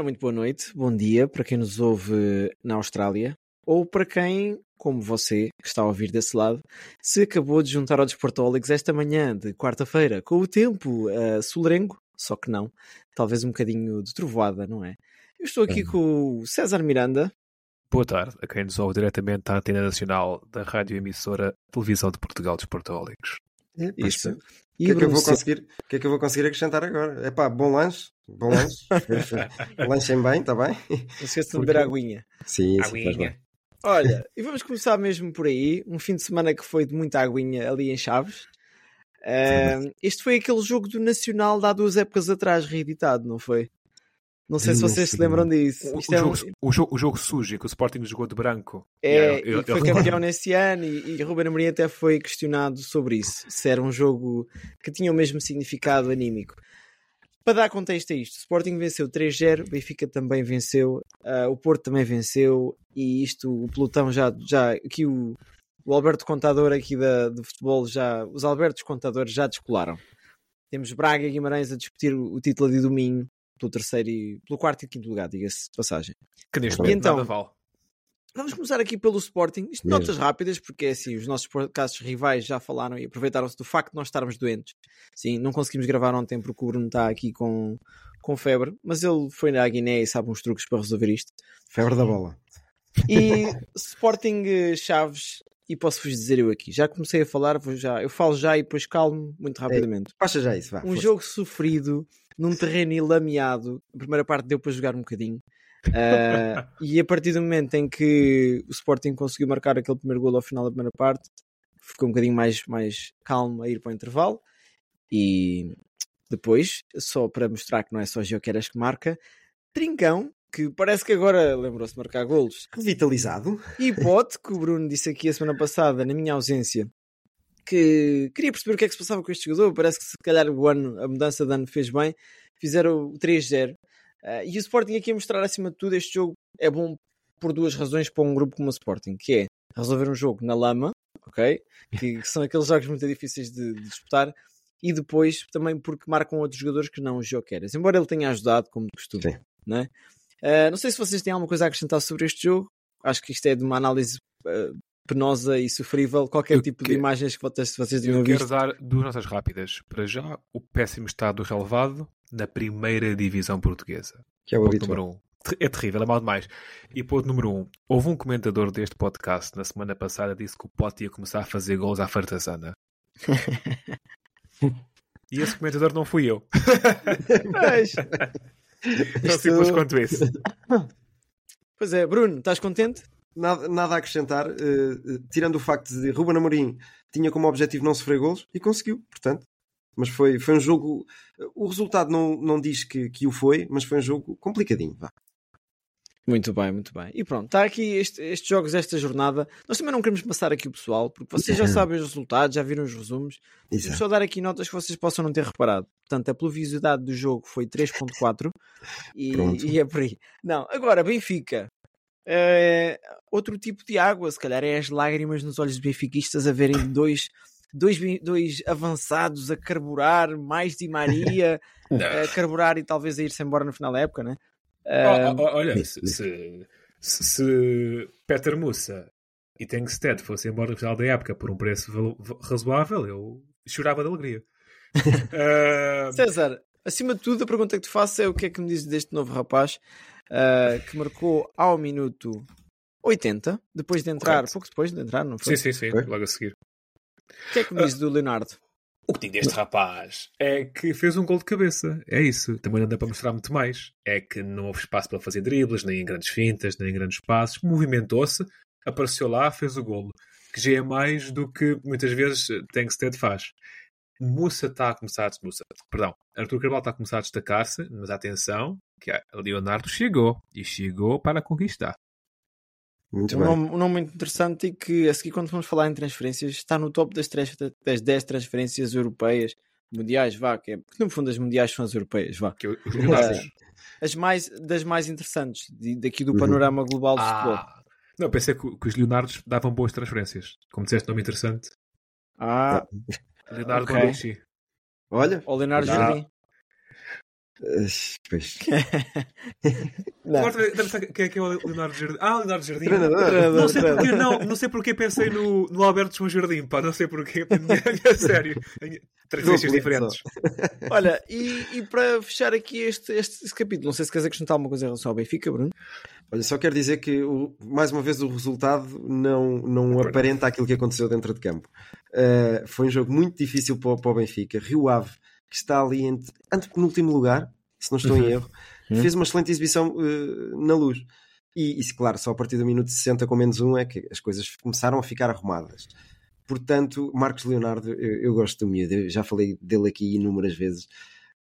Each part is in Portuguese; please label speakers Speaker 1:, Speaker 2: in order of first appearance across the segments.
Speaker 1: Ora, muito boa noite, bom dia para quem nos ouve na Austrália ou para quem, como você, que está a ouvir desse lado, se acabou de juntar ao Desportólicos esta manhã de quarta-feira com o tempo uh, solerengo, só que não, talvez um bocadinho de trovoada, não é? Eu estou aqui com o César Miranda.
Speaker 2: Boa tarde a quem nos ouve diretamente da antena nacional da rádio emissora Televisão de Portugal dos
Speaker 1: Isso.
Speaker 3: O que, é que eu vou conseguir, o que é que eu vou conseguir acrescentar agora? É pá, bom lanche, bom lanche. Lanchem bem, está bem?
Speaker 1: Não esqueça de beber a aguinha.
Speaker 3: Sim, isso faz bem.
Speaker 1: Olha, e vamos começar mesmo por aí. Um fim de semana que foi de muita aguinha ali em Chaves. Uh, este foi aquele jogo do Nacional de há duas épocas atrás, reeditado, não foi? Não sei se vocês se lembram disso.
Speaker 2: O, o
Speaker 1: é um-
Speaker 2: jogo, o, jogo, o jogo sujo, que o Sporting jogou de branco.
Speaker 1: É,
Speaker 2: eu-
Speaker 1: e que foi
Speaker 2: eu-
Speaker 1: campeão nesse ano e, e Ruben Amorim até foi questionado sobre isso, se era um jogo que tinha o mesmo significado anímico. Para dar contexto a isto, o Sporting venceu 3-0, o Benfica também venceu, ah, o Porto também venceu e isto, o pelotão já, já aqui o, o Alberto Contador aqui da, do futebol já, os Albertos Contadores já descolaram. Temos Braga e Guimarães a discutir o, o título de domingo pelo terceiro e pelo quarto e quinto lugar, diga-se de passagem.
Speaker 2: Que neste
Speaker 1: E
Speaker 2: momento
Speaker 1: então?
Speaker 2: nada vale.
Speaker 1: Vamos começar aqui pelo Sporting. Isto
Speaker 3: Mesmo.
Speaker 1: notas rápidas, porque é assim, os nossos podcasts rivais já falaram e aproveitaram-se do facto de nós estarmos doentes. Sim, não conseguimos gravar ontem porque o Bruno está aqui com, com febre, mas ele foi na Guiné e sabe uns truques para resolver isto.
Speaker 3: Febre da bola.
Speaker 1: E Sporting eh, Chaves, e posso-vos dizer eu aqui, já comecei a falar, vou já, eu falo já e depois calmo muito rapidamente.
Speaker 3: Baixa já isso, vá.
Speaker 1: Um
Speaker 3: força.
Speaker 1: jogo sofrido, num terreno lameado. A primeira parte deu para jogar um bocadinho. Ah, e a partir do momento em que o Sporting conseguiu marcar aquele primeiro gol ao final da primeira parte, ficou um bocadinho mais, mais calmo a ir para o intervalo. E depois, só para mostrar que não é só Gioqueras que marca, Trincão, que parece que agora lembrou-se de marcar golos,
Speaker 3: Revitalizado.
Speaker 1: e Pote, que o Bruno disse aqui a semana passada, na minha ausência, que queria perceber o que é que se passava com este jogador. Parece que se calhar o ano, a mudança de ano fez bem. Fizeram o 3-0. Ah, e o Sporting aqui a mostrar acima de tudo este jogo é bom por duas razões para um grupo como o Sporting, que é resolver um jogo na lama, ok? Que, que são aqueles jogos muito difíceis de, de disputar. E depois também porque marcam outros jogadores que não os Jokeras. Embora ele tenha ajudado, como de costume.
Speaker 3: Sim.
Speaker 1: Não, é? Ah, não sei se vocês têm alguma coisa a acrescentar sobre este jogo. Acho que isto é de uma análise ah, penosa e sofrível. Qualquer
Speaker 2: Eu
Speaker 1: tipo
Speaker 2: que-
Speaker 1: de imagens que vocês, vocês tenham
Speaker 2: Eu quero
Speaker 1: visto.
Speaker 2: dar duas notas rápidas. Para já, o péssimo estado do relevado na primeira divisão portuguesa.
Speaker 3: Que é o
Speaker 2: Ponto número um. É terrível, é mal demais. E ponto número um. Houve um comentador deste podcast na semana passada disse que o Pote ia começar a fazer gols à fartazana. e esse comentador não fui eu.
Speaker 1: Mas,
Speaker 2: Tão simples quanto isso.
Speaker 1: pois é, Bruno, estás contente?
Speaker 3: Nada, nada a acrescentar, eh, tirando o facto de Ruben Amorim tinha como objetivo não sofrer golos e conseguiu, portanto. Mas foi, foi um jogo. O resultado não, não diz que, que o foi, mas foi um jogo complicadinho. Vá.
Speaker 1: Muito bem, muito bem. E pronto, está aqui este- estes jogos desta jornada. Nós também não queremos passar aqui o pessoal, porque vocês já sabem os resultados, já viram os resumos.
Speaker 3: Exato.
Speaker 1: só dar aqui notas que vocês possam não ter reparado. Portanto, a pluviosidade do jogo foi 3.4 e, e é por aí. Não, agora, Benfica. É, outro tipo de água, se calhar é as lágrimas nos olhos dos benfiquistas a verem dois, dois, dois avançados a carburar, mais Di Maria a carburar e talvez a ir-se embora no final da época, né?
Speaker 2: Oh, oh, olha, se, se, se- Peter Mussa e Tengsted fossem embora no final da época por um preço razoável, eu chorava de alegria. Ah,
Speaker 1: César, acima de tudo, a pergunta que te faço é o que é que me dizes deste novo rapaz ah, que marcou ao minuto 80, depois de entrar,
Speaker 2: Correto.
Speaker 1: pouco depois de entrar, não foi?
Speaker 2: sim, sim, sim,
Speaker 3: Foi?
Speaker 2: logo a seguir.
Speaker 1: O que é que me dizes do Leonardo?
Speaker 2: O que digo deste rapaz é que fez um gol de cabeça. É isso. Também não dá para mostrar muito mais. É que não houve espaço para fazer dribles, nem em grandes fintas, nem em grandes passos. Movimentou-se, apareceu lá, fez o golo. Que já é mais do que muitas vezes Tengsted faz. Mussa está a começar a Mussa, perdão, Arthur Cabral está a começar a destacar-se, mas atenção, que a Leonardo chegou e chegou para conquistar.
Speaker 3: Muito
Speaker 1: Um
Speaker 3: bem.
Speaker 1: nome, um nome muito interessante e que a seguir, quando vamos falar em transferências, está no top das, trans- das 10 transferências europeias, mundiais, vá, que é, porque no fundo as mundiais são as europeias, vá.
Speaker 2: Que os Leonardos.
Speaker 1: As mais, das mais interessantes de- daqui do
Speaker 3: Uhum.
Speaker 1: panorama global do futebol.
Speaker 2: Ah, não, eu pensei que, que os Leonardos davam boas transferências. Como disseste, nome interessante.
Speaker 1: Ah,
Speaker 2: Leonardo
Speaker 1: Ok.
Speaker 2: Bonucci.
Speaker 3: Olha,
Speaker 1: o Leonardo
Speaker 3: Não.
Speaker 1: Jardim.
Speaker 3: Pois.
Speaker 2: Agora, quem é que é o Leonardo Jardim? Ah, o Leonardo Jardim.
Speaker 3: Treinador.
Speaker 1: Treinador,
Speaker 2: Não sei porque, não, não sei porque pensei no, no Alberto João Jardim, pá, não sei porque. É sério. Transferências diferentes.
Speaker 1: Olha, e, e para fechar aqui este, este, este capítulo, não sei se queres acrescentar alguma coisa em relação ao Benfica, Bruno.
Speaker 3: Olha, só quero dizer que, o- mais uma vez, o resultado não, não aparenta aquilo que aconteceu dentro de campo. Uh, foi um jogo muito difícil para, para o Benfica. Rio Ave, que está ali entre, antepenúltimo lugar, se não estou em erro, fez uma excelente exibição uh, na luz. E, e, claro, só a partir do minuto 60 com menos um é que as coisas começaram a ficar arrumadas. Portanto, Marcos Leonardo, eu, eu gosto do miúdo, já falei dele aqui inúmeras vezes.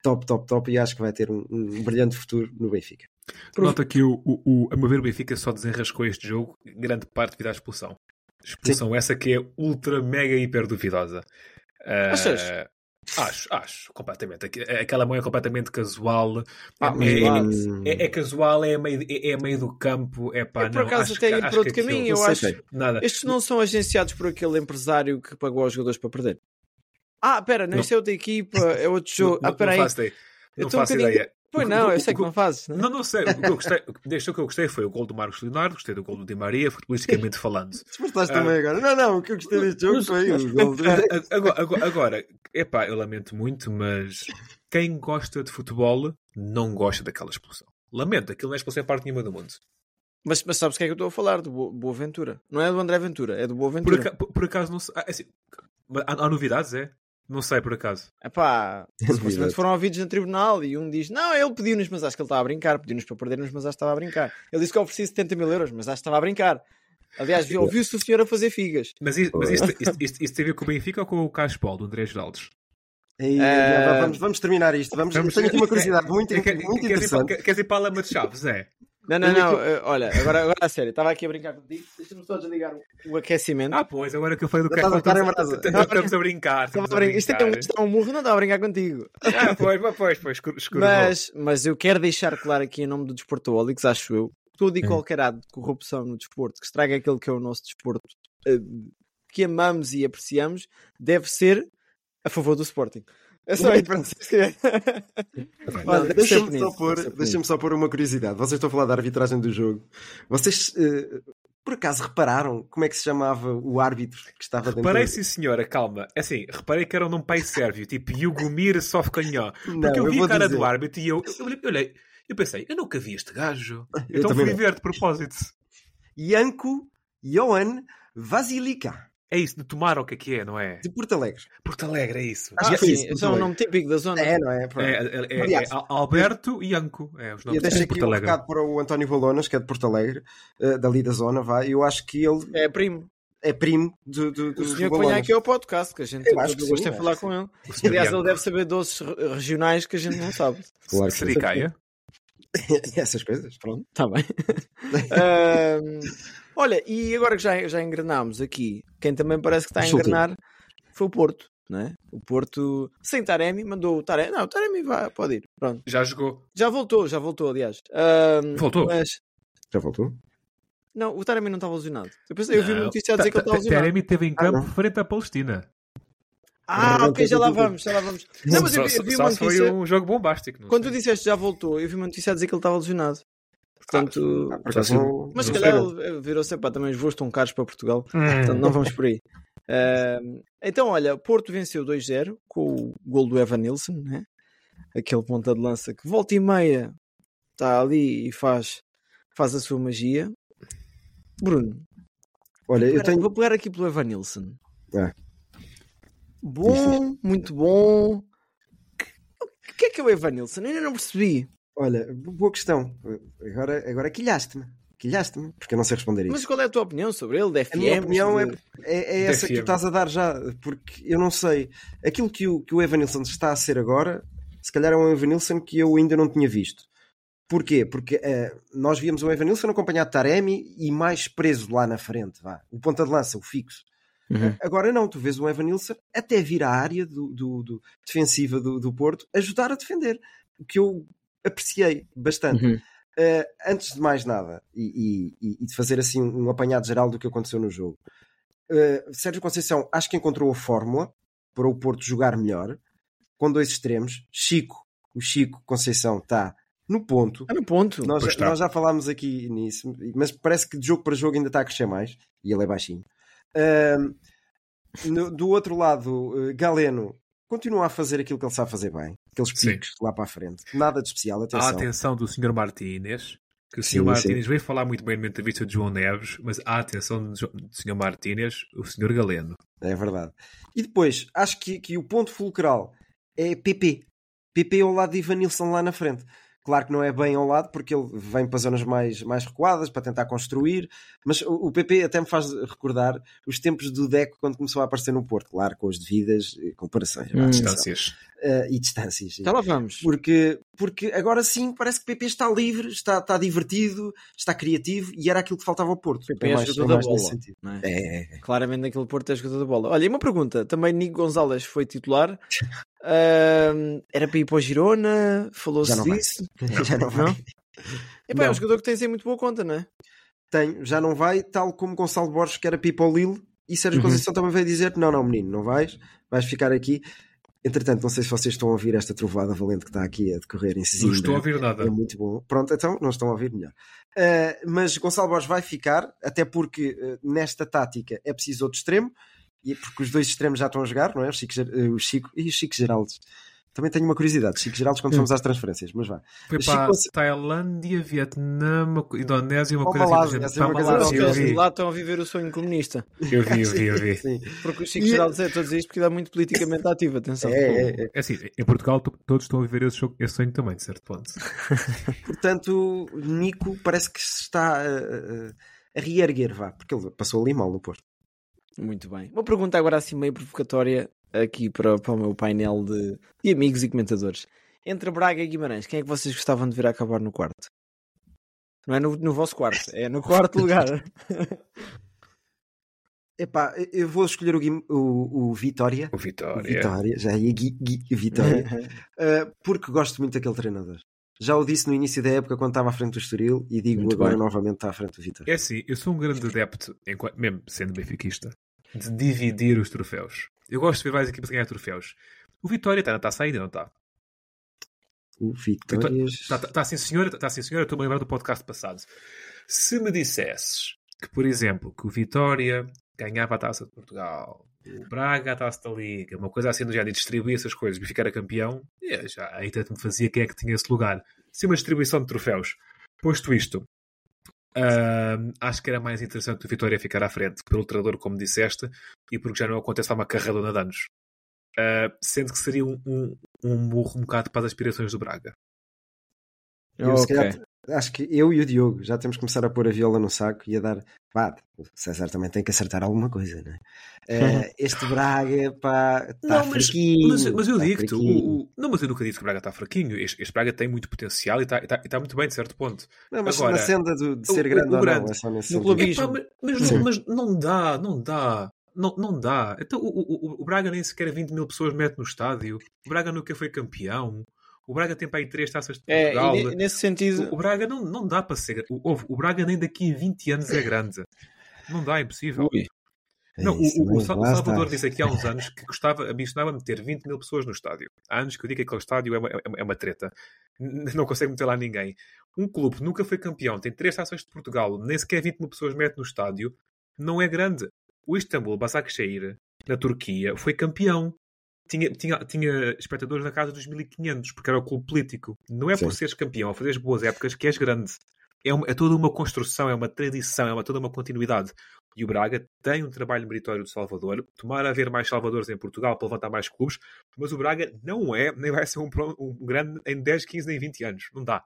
Speaker 3: Top, top, top, e acho que vai ter um, um brilhante futuro no Benfica.
Speaker 2: Nota que o, o, o, a meu ver, o Benfica só desenrascou este jogo, grande parte devido à expulsão. Expulsão essa que é ultra, mega, hiper duvidosa. Ah,
Speaker 1: Achas?
Speaker 2: Acho, acho, completamente. Aqu- Aquela mão é completamente casual.
Speaker 1: Ah,
Speaker 2: é, é, é- é casual, é a meio, é, é meio do campo. É pá,
Speaker 1: Eu, por acaso, até ir por outro caminho, eu acho.
Speaker 2: Nada.
Speaker 1: Estes não são agenciados por aquele empresário que pagou aos jogadores para perder. Ah, pera, não,
Speaker 2: Não.
Speaker 1: é outra equipa, é outro jogo.
Speaker 2: Não,
Speaker 1: ah, pera Eu
Speaker 2: Não
Speaker 1: um
Speaker 2: faço
Speaker 1: bocadinho-
Speaker 2: ideia.
Speaker 1: Pois não, eu sei que não fazes. Não?
Speaker 2: Não, não sei. O que eu gostei, desde o que eu gostei foi o gol do Marcos Leonardo, gostei do gol do Di Maria, futebolisticamente falando.
Speaker 3: Despertaste
Speaker 2: Ah.
Speaker 3: também agora. Não, não, o que eu gostei deste jogo foi o gol
Speaker 2: ah, Agora, agora, epá, eu lamento muito, mas quem gosta de futebol não gosta daquela expulsão. Lamento, aquilo não é expulsão em parte nenhuma do mundo.
Speaker 1: Mas, mas sabes o que é que eu estou a falar? Do Bo- Boa Ventura. Não é do André Ventura, é do Boa
Speaker 2: Por,
Speaker 1: Ventura.
Speaker 2: aca- por- por acaso não sei. ah, assim, mas há, há novidades, é? Não sei por acaso.
Speaker 1: Epá, supostamente foram ouvidos no tribunal e um diz: Não, ele pediu-nos, mas acho que ele estava a brincar. Pediu-nos para perdermos, mas acho que estava a brincar. Ele disse que oferecia 70 mil euros, mas acho que estava a brincar. Aliás, viu- ouviu-se o senhor a fazer figas.
Speaker 2: Mas, isto, mas isto, isto, isto- isto tem a ver com o Benfica ou com o Caspol, do André Geraldes?
Speaker 3: Ei,
Speaker 1: Ah.
Speaker 3: vamos, vamos terminar isto. Vamos,
Speaker 2: Vamos-
Speaker 3: Tenho aqui uma curiosidade muito, muito
Speaker 2: para,
Speaker 3: interessante.
Speaker 2: quer- queres ir para a Lama de Chaves, é?
Speaker 1: Não, não, não. Olha, agora, agora a sério, estava aqui a brincar contigo. Deixa-me só desligar o, o aquecimento.
Speaker 2: Ah, pois, agora que eu falei do
Speaker 3: em
Speaker 2: estamos, a brincar. Estamos
Speaker 1: a
Speaker 2: a
Speaker 1: brincar. Isto é que é um, murro, não estava a brincar contigo.
Speaker 2: Ah, pois, pois, pois, pois, escuro,
Speaker 1: Mas, mas eu quero deixar claro aqui em nome do Desportoholics, acho eu, todo e qualquer ato de corrupção no desporto que estraga aquele que é o nosso desporto, eh, que amamos e apreciamos, deve ser a favor do Sporting. É só não escrever.
Speaker 3: Olha,
Speaker 1: deve ser
Speaker 3: deixa-me só, pôr- deixa-me só pôr uma curiosidade. Vocês estão a falar da arbitragem do jogo. Vocês, eh, por acaso, repararam como é que se chamava o árbitro que estava dentro
Speaker 2: Reparei, sim, senhora, calma. É Assim, reparei que era um nome pai sérvio, tipo Yugomir Sofcanhó.
Speaker 3: Não,
Speaker 2: Porque eu
Speaker 3: eu
Speaker 2: vi
Speaker 3: vou
Speaker 2: a cara
Speaker 3: dizer.
Speaker 2: do árbitro e eu, eu, olhei- eu olhei, eu pensei, eu nunca vi este gajo.
Speaker 3: Eu
Speaker 2: então fui
Speaker 3: não.
Speaker 2: ver de propósito.
Speaker 3: Janko Johan Vasilica,
Speaker 2: É isso, de tomar o que é que é, não é?
Speaker 3: de Porto Alegre.
Speaker 2: Porto Alegre, é isso.
Speaker 3: Acho
Speaker 1: Ah,
Speaker 3: que é
Speaker 1: sim,
Speaker 3: isso,
Speaker 1: esse é um nome típico da zona.
Speaker 3: É, não é?
Speaker 2: É, é, é-
Speaker 3: Aliás,
Speaker 2: é Alberto e Ianco. É, os
Speaker 3: Eu
Speaker 2: nomes
Speaker 3: deixo
Speaker 2: de
Speaker 3: aqui
Speaker 2: Porto
Speaker 3: um
Speaker 2: Alegre.
Speaker 3: recado para o António Valonas, que é de Porto Alegre, eh, dali da zona, vai. Eu acho que ele
Speaker 1: É primo.
Speaker 3: é primo do, do,
Speaker 1: O
Speaker 3: dos
Speaker 1: senhor aqui ao podcast, que a gente
Speaker 3: Eu
Speaker 1: tem
Speaker 3: acho
Speaker 1: todo
Speaker 3: que
Speaker 1: o gosto em falar com ele.
Speaker 2: O
Speaker 1: Aliás, ele deve saber doces re- regionais que a gente não sabe.
Speaker 3: Claro que sim.
Speaker 2: Sericaia?
Speaker 3: Essas coisas.
Speaker 1: Pronto, está bem. Ahm, olha, e agora que já, já engrenámos aqui, quem também parece que está a engrenar foi o Porto, não é? O Porto, sem Taremi, mandou o Taremi. Não, o Taremi vai, pode ir. Pronto.
Speaker 2: Já jogou.
Speaker 1: Já voltou, já voltou, aliás. Ahm,
Speaker 2: Voltou?
Speaker 1: Mas,
Speaker 3: Já voltou?
Speaker 1: não, o Taremi não estava lesionado. Eu pensei, eu vi uma notícia a dizer que ele estava lesionado.
Speaker 2: Teremi esteve em campo
Speaker 3: não.
Speaker 2: frente à Palestina.
Speaker 1: Ah, ok, já lá vamos, já lá vamos. Não, mas eu vi, eu vi uma
Speaker 2: se foi
Speaker 1: notícia.
Speaker 2: um jogo bombástico. não
Speaker 1: Quando tu disseste já voltou, eu vi uma notícia a dizer que ele estava lesionado. Portanto,
Speaker 3: Ah, por acaso não-
Speaker 1: mas se calhar ele virou-se, também os voos estão caros para Portugal. Portanto, não vamos por aí. Ahm, então, olha, Porto venceu 2-0 com o gol do Evan Nilsson, né? aquele ponta de lança que volta e meia está ali e faz, faz a sua magia. Bruno,
Speaker 3: Olha, eu
Speaker 1: Espera,
Speaker 3: tenho.
Speaker 1: vou pegar aqui pelo Evan Nilsson.
Speaker 3: É.
Speaker 1: Bom, muito bom. O que é que é o Evan Nilsson? Eu ainda não percebi.
Speaker 3: Olha, boa questão. Agora, agora quilhaste-me. Quilhaste-me, porque eu não sei responder isso.
Speaker 1: Mas qual é a tua opinião sobre ele? De FM?
Speaker 3: A minha opinião é,
Speaker 1: de-
Speaker 3: é, é essa que tu estás a dar já, porque eu não sei. Aquilo que o, que o Evan Nilsson está a ser agora, se calhar é um Evan Nilsson que eu ainda não tinha visto. Porquê? Porque eh, nós víamos o Evan Nilsson acompanhado de Taremi e mais preso lá na frente, vá. o ponta de lança, o fixo.
Speaker 1: Uhum.
Speaker 3: Agora não, tu vês o Evan Nilsson até vir à área do, do- do- defensiva do, do Porto ajudar a defender, o que eu apreciei bastante.
Speaker 1: Uhum.
Speaker 3: Uh, antes de mais nada, e, e- e de fazer assim um, um apanhado geral do que aconteceu no jogo, uh, Sérgio Conceição acho que encontrou a fórmula para o Porto jogar melhor, com dois extremos. Chico, o Chico Conceição está no ponto.
Speaker 1: Está no ponto.
Speaker 3: Nós,
Speaker 2: está.
Speaker 3: nós já falámos aqui nisso, mas parece que de jogo para jogo ainda está a crescer mais, e ele é baixinho. Uh, no- do outro lado, uh, Galeno continua a fazer aquilo que ele sabe fazer bem, aqueles
Speaker 2: Sim.
Speaker 3: picos lá para a frente, nada de especial,
Speaker 2: A
Speaker 3: atenção.
Speaker 2: atenção do Sr. Martínez, que o
Speaker 3: Sim,
Speaker 2: Sr.
Speaker 3: sim.
Speaker 2: Martínez veio falar muito bem na entrevista de João Neves, mas a atenção do Sr. Martínez, o Sr. Galeno.
Speaker 3: É verdade. E depois, acho que, que o ponto fulcral é PP. PP ao lado de Ivan Nilsson lá na frente. Claro que não é bem ao lado, porque ele vem para zonas mais, mais recuadas para tentar construir, mas o, o PP até me faz recordar os tempos do Deco quando começou a aparecer no Porto, claro, com as devidas eh, comparações
Speaker 1: Hum.
Speaker 2: Distâncias.
Speaker 3: Eh, e distâncias.
Speaker 1: Já lá vamos.
Speaker 3: Porque, porque agora sim parece que PP está livre, está, está divertido, está criativo e era aquilo que faltava ao Porto.
Speaker 1: PP é jogador da
Speaker 3: nesse
Speaker 1: bola.
Speaker 3: sentido.
Speaker 1: não é?
Speaker 3: É, é, é.
Speaker 1: Claramente naquele Porto é jogador da bola. Olha, e uma pergunta. Também Nico Gonzalez foi titular. Ahm, era para ir para o Girona? Falou-se
Speaker 3: não vai.
Speaker 1: disso?
Speaker 3: Já não vai.
Speaker 1: Não? Epá, é um
Speaker 3: Não.
Speaker 1: jogador que tem em muito boa conta, não é?
Speaker 3: Tenho, já não vai, tal como Gonçalo Borges, que era Pipo Lille, e Sérgio
Speaker 1: Uhum.
Speaker 3: Conceição também veio dizer: não, não, menino, não vais, vais ficar aqui. Entretanto, não sei se vocês estão a ouvir esta trovoada valente que está aqui a decorrer em
Speaker 2: Não
Speaker 3: Sesimbra.
Speaker 2: estou a ouvir nada.
Speaker 3: É muito bom. Pronto, então não estão a ouvir melhor. Uh, mas Gonçalo Borges vai ficar, até porque uh, nesta tática é preciso outro extremo, e porque os dois extremos já estão a jogar, não é? O Chico, uh, o Chico e o Chico Geraldes. Também tenho uma curiosidade, Chico Geraldes, quando fomos às transferências, mas vá.
Speaker 2: Foi
Speaker 3: Chico
Speaker 2: para a Tailândia, Vietnã, Indonésia, uma coisa
Speaker 3: Malásia,
Speaker 2: assim.
Speaker 3: assim,
Speaker 2: Para
Speaker 3: uma
Speaker 2: a
Speaker 3: coisa
Speaker 2: Malásia, eu
Speaker 1: Eles lá estão a viver o sonho comunista.
Speaker 2: Eu vi, eu vi, eu vi.
Speaker 3: Sim.
Speaker 1: Porque o Chico
Speaker 3: E-
Speaker 1: Geraldo é todos isto porque ele é muito politicamente ativo, atenção.
Speaker 3: É, é, é.
Speaker 2: É assim, em Portugal to- todos estão a viver esse, jogo- esse sonho também, de certo ponto.
Speaker 3: Portanto, Nico parece que se está a, a, a reerguer, vá, porque ele passou ali mal no Porto.
Speaker 1: Muito bem. Uma pergunta agora assim meio provocatória aqui para, para o meu painel de, de amigos e comentadores. Entre Braga e Guimarães, quem é que vocês gostavam de ver acabar no quarto? Não é no, no vosso quarto, é no quarto lugar.
Speaker 3: Epá, eu vou escolher o, Guim- o, o Vitória.
Speaker 2: O Vitória.
Speaker 3: Vitória, já ia Gui, Gui- Vitória. Uh, porque gosto muito daquele treinador. Já o disse no início da época quando estava à frente do Estoril e digo
Speaker 1: Muito
Speaker 3: agora
Speaker 1: bem.
Speaker 3: novamente está à frente do Vitória.
Speaker 2: É assim, eu sou um grande adepto, enquanto- mesmo sendo benfiquista, de dividir os troféus. Eu gosto de ver várias equipas ganhar troféus. O Vitória está na taça ainda, não está?
Speaker 3: O Vitória.
Speaker 2: Está tá, tá, sim, senhora, está sim, senhora. Estou-me a lembrar do podcast passado. Se me dissesses que, por exemplo, que o Vitória ganhava a taça de Portugal, o Braga a taça da Liga, uma coisa assim do género, e distribuía essas coisas e ficar a campeão, é, já aí tanto me fazia quem é que tinha esse lugar. Sim, uma distribuição de troféus. Posto isto, ahm, acho que era mais interessante o Vitória ficar à frente pelo treinador, como disseste, e porque já não acontece há uma carradona de anos. Ah, sendo que seria um, um, um murro um bocado para as aspirações do Braga.
Speaker 3: Eu, se
Speaker 1: Ok.
Speaker 3: calhar, acho que eu e o Diogo já temos que começar a pôr a viola no saco e a dar. Pá, o César também tem que acertar alguma coisa, não é? Eh, este Braga, pá, está fraquinho.
Speaker 2: mas, mas eu
Speaker 3: está
Speaker 2: digo-te, o, o- não, mas eu nunca disse que o Braga está fraquinho. Este, este Braga tem muito potencial e está, está- está muito bem, de certo ponto.
Speaker 3: Não, mas
Speaker 2: Agora,
Speaker 3: na senda do- de ser
Speaker 2: o-
Speaker 3: grande
Speaker 2: o
Speaker 3: ou
Speaker 2: grande,
Speaker 3: não, é só nesse
Speaker 1: no
Speaker 3: sentido.
Speaker 1: clubismo.
Speaker 2: Epá, mas, mas não, mas não dá, não dá. Não, não dá. Então, o, o, o Braga nem sequer 20 mil pessoas mete no estádio. O Braga nunca foi campeão. O Braga tem para aí três taças de
Speaker 1: É,
Speaker 2: Portugal.
Speaker 1: e ne- nesse sentido,
Speaker 2: O, o Braga não, não dá para ser. O, o Braga nem daqui a 20 anos é grande. Não dá, é impossível.
Speaker 1: Ui.
Speaker 2: Não,
Speaker 3: É isso,
Speaker 2: o, o, Salvador disse aqui há uns anos que gostava, ambicionava meter 20 mil pessoas no estádio. Há anos que eu digo que aquele estádio é uma, é é uma treta. Não consegue meter lá ninguém. Um clube que nunca foi campeão, tem três taças de Portugal, nem sequer 20 mil pessoas mete no estádio, não é grande. O Istambul Başakşehir, na Turquia, foi campeão. Tinha, tinha, tinha espectadores na casa dos 1500, porque era o clube político. Não é por
Speaker 3: Sim.
Speaker 2: seres campeão ou fazeres boas épocas que és grande. É, uma- é toda uma construção, é uma tradição, é uma, toda uma continuidade. E o Braga tem um trabalho meritório de Salvador. Tomara haver mais Salvadores em Portugal para levantar mais clubes, mas o Braga não é, nem vai ser um, um grande em 10, 15, nem 20 anos. Não dá.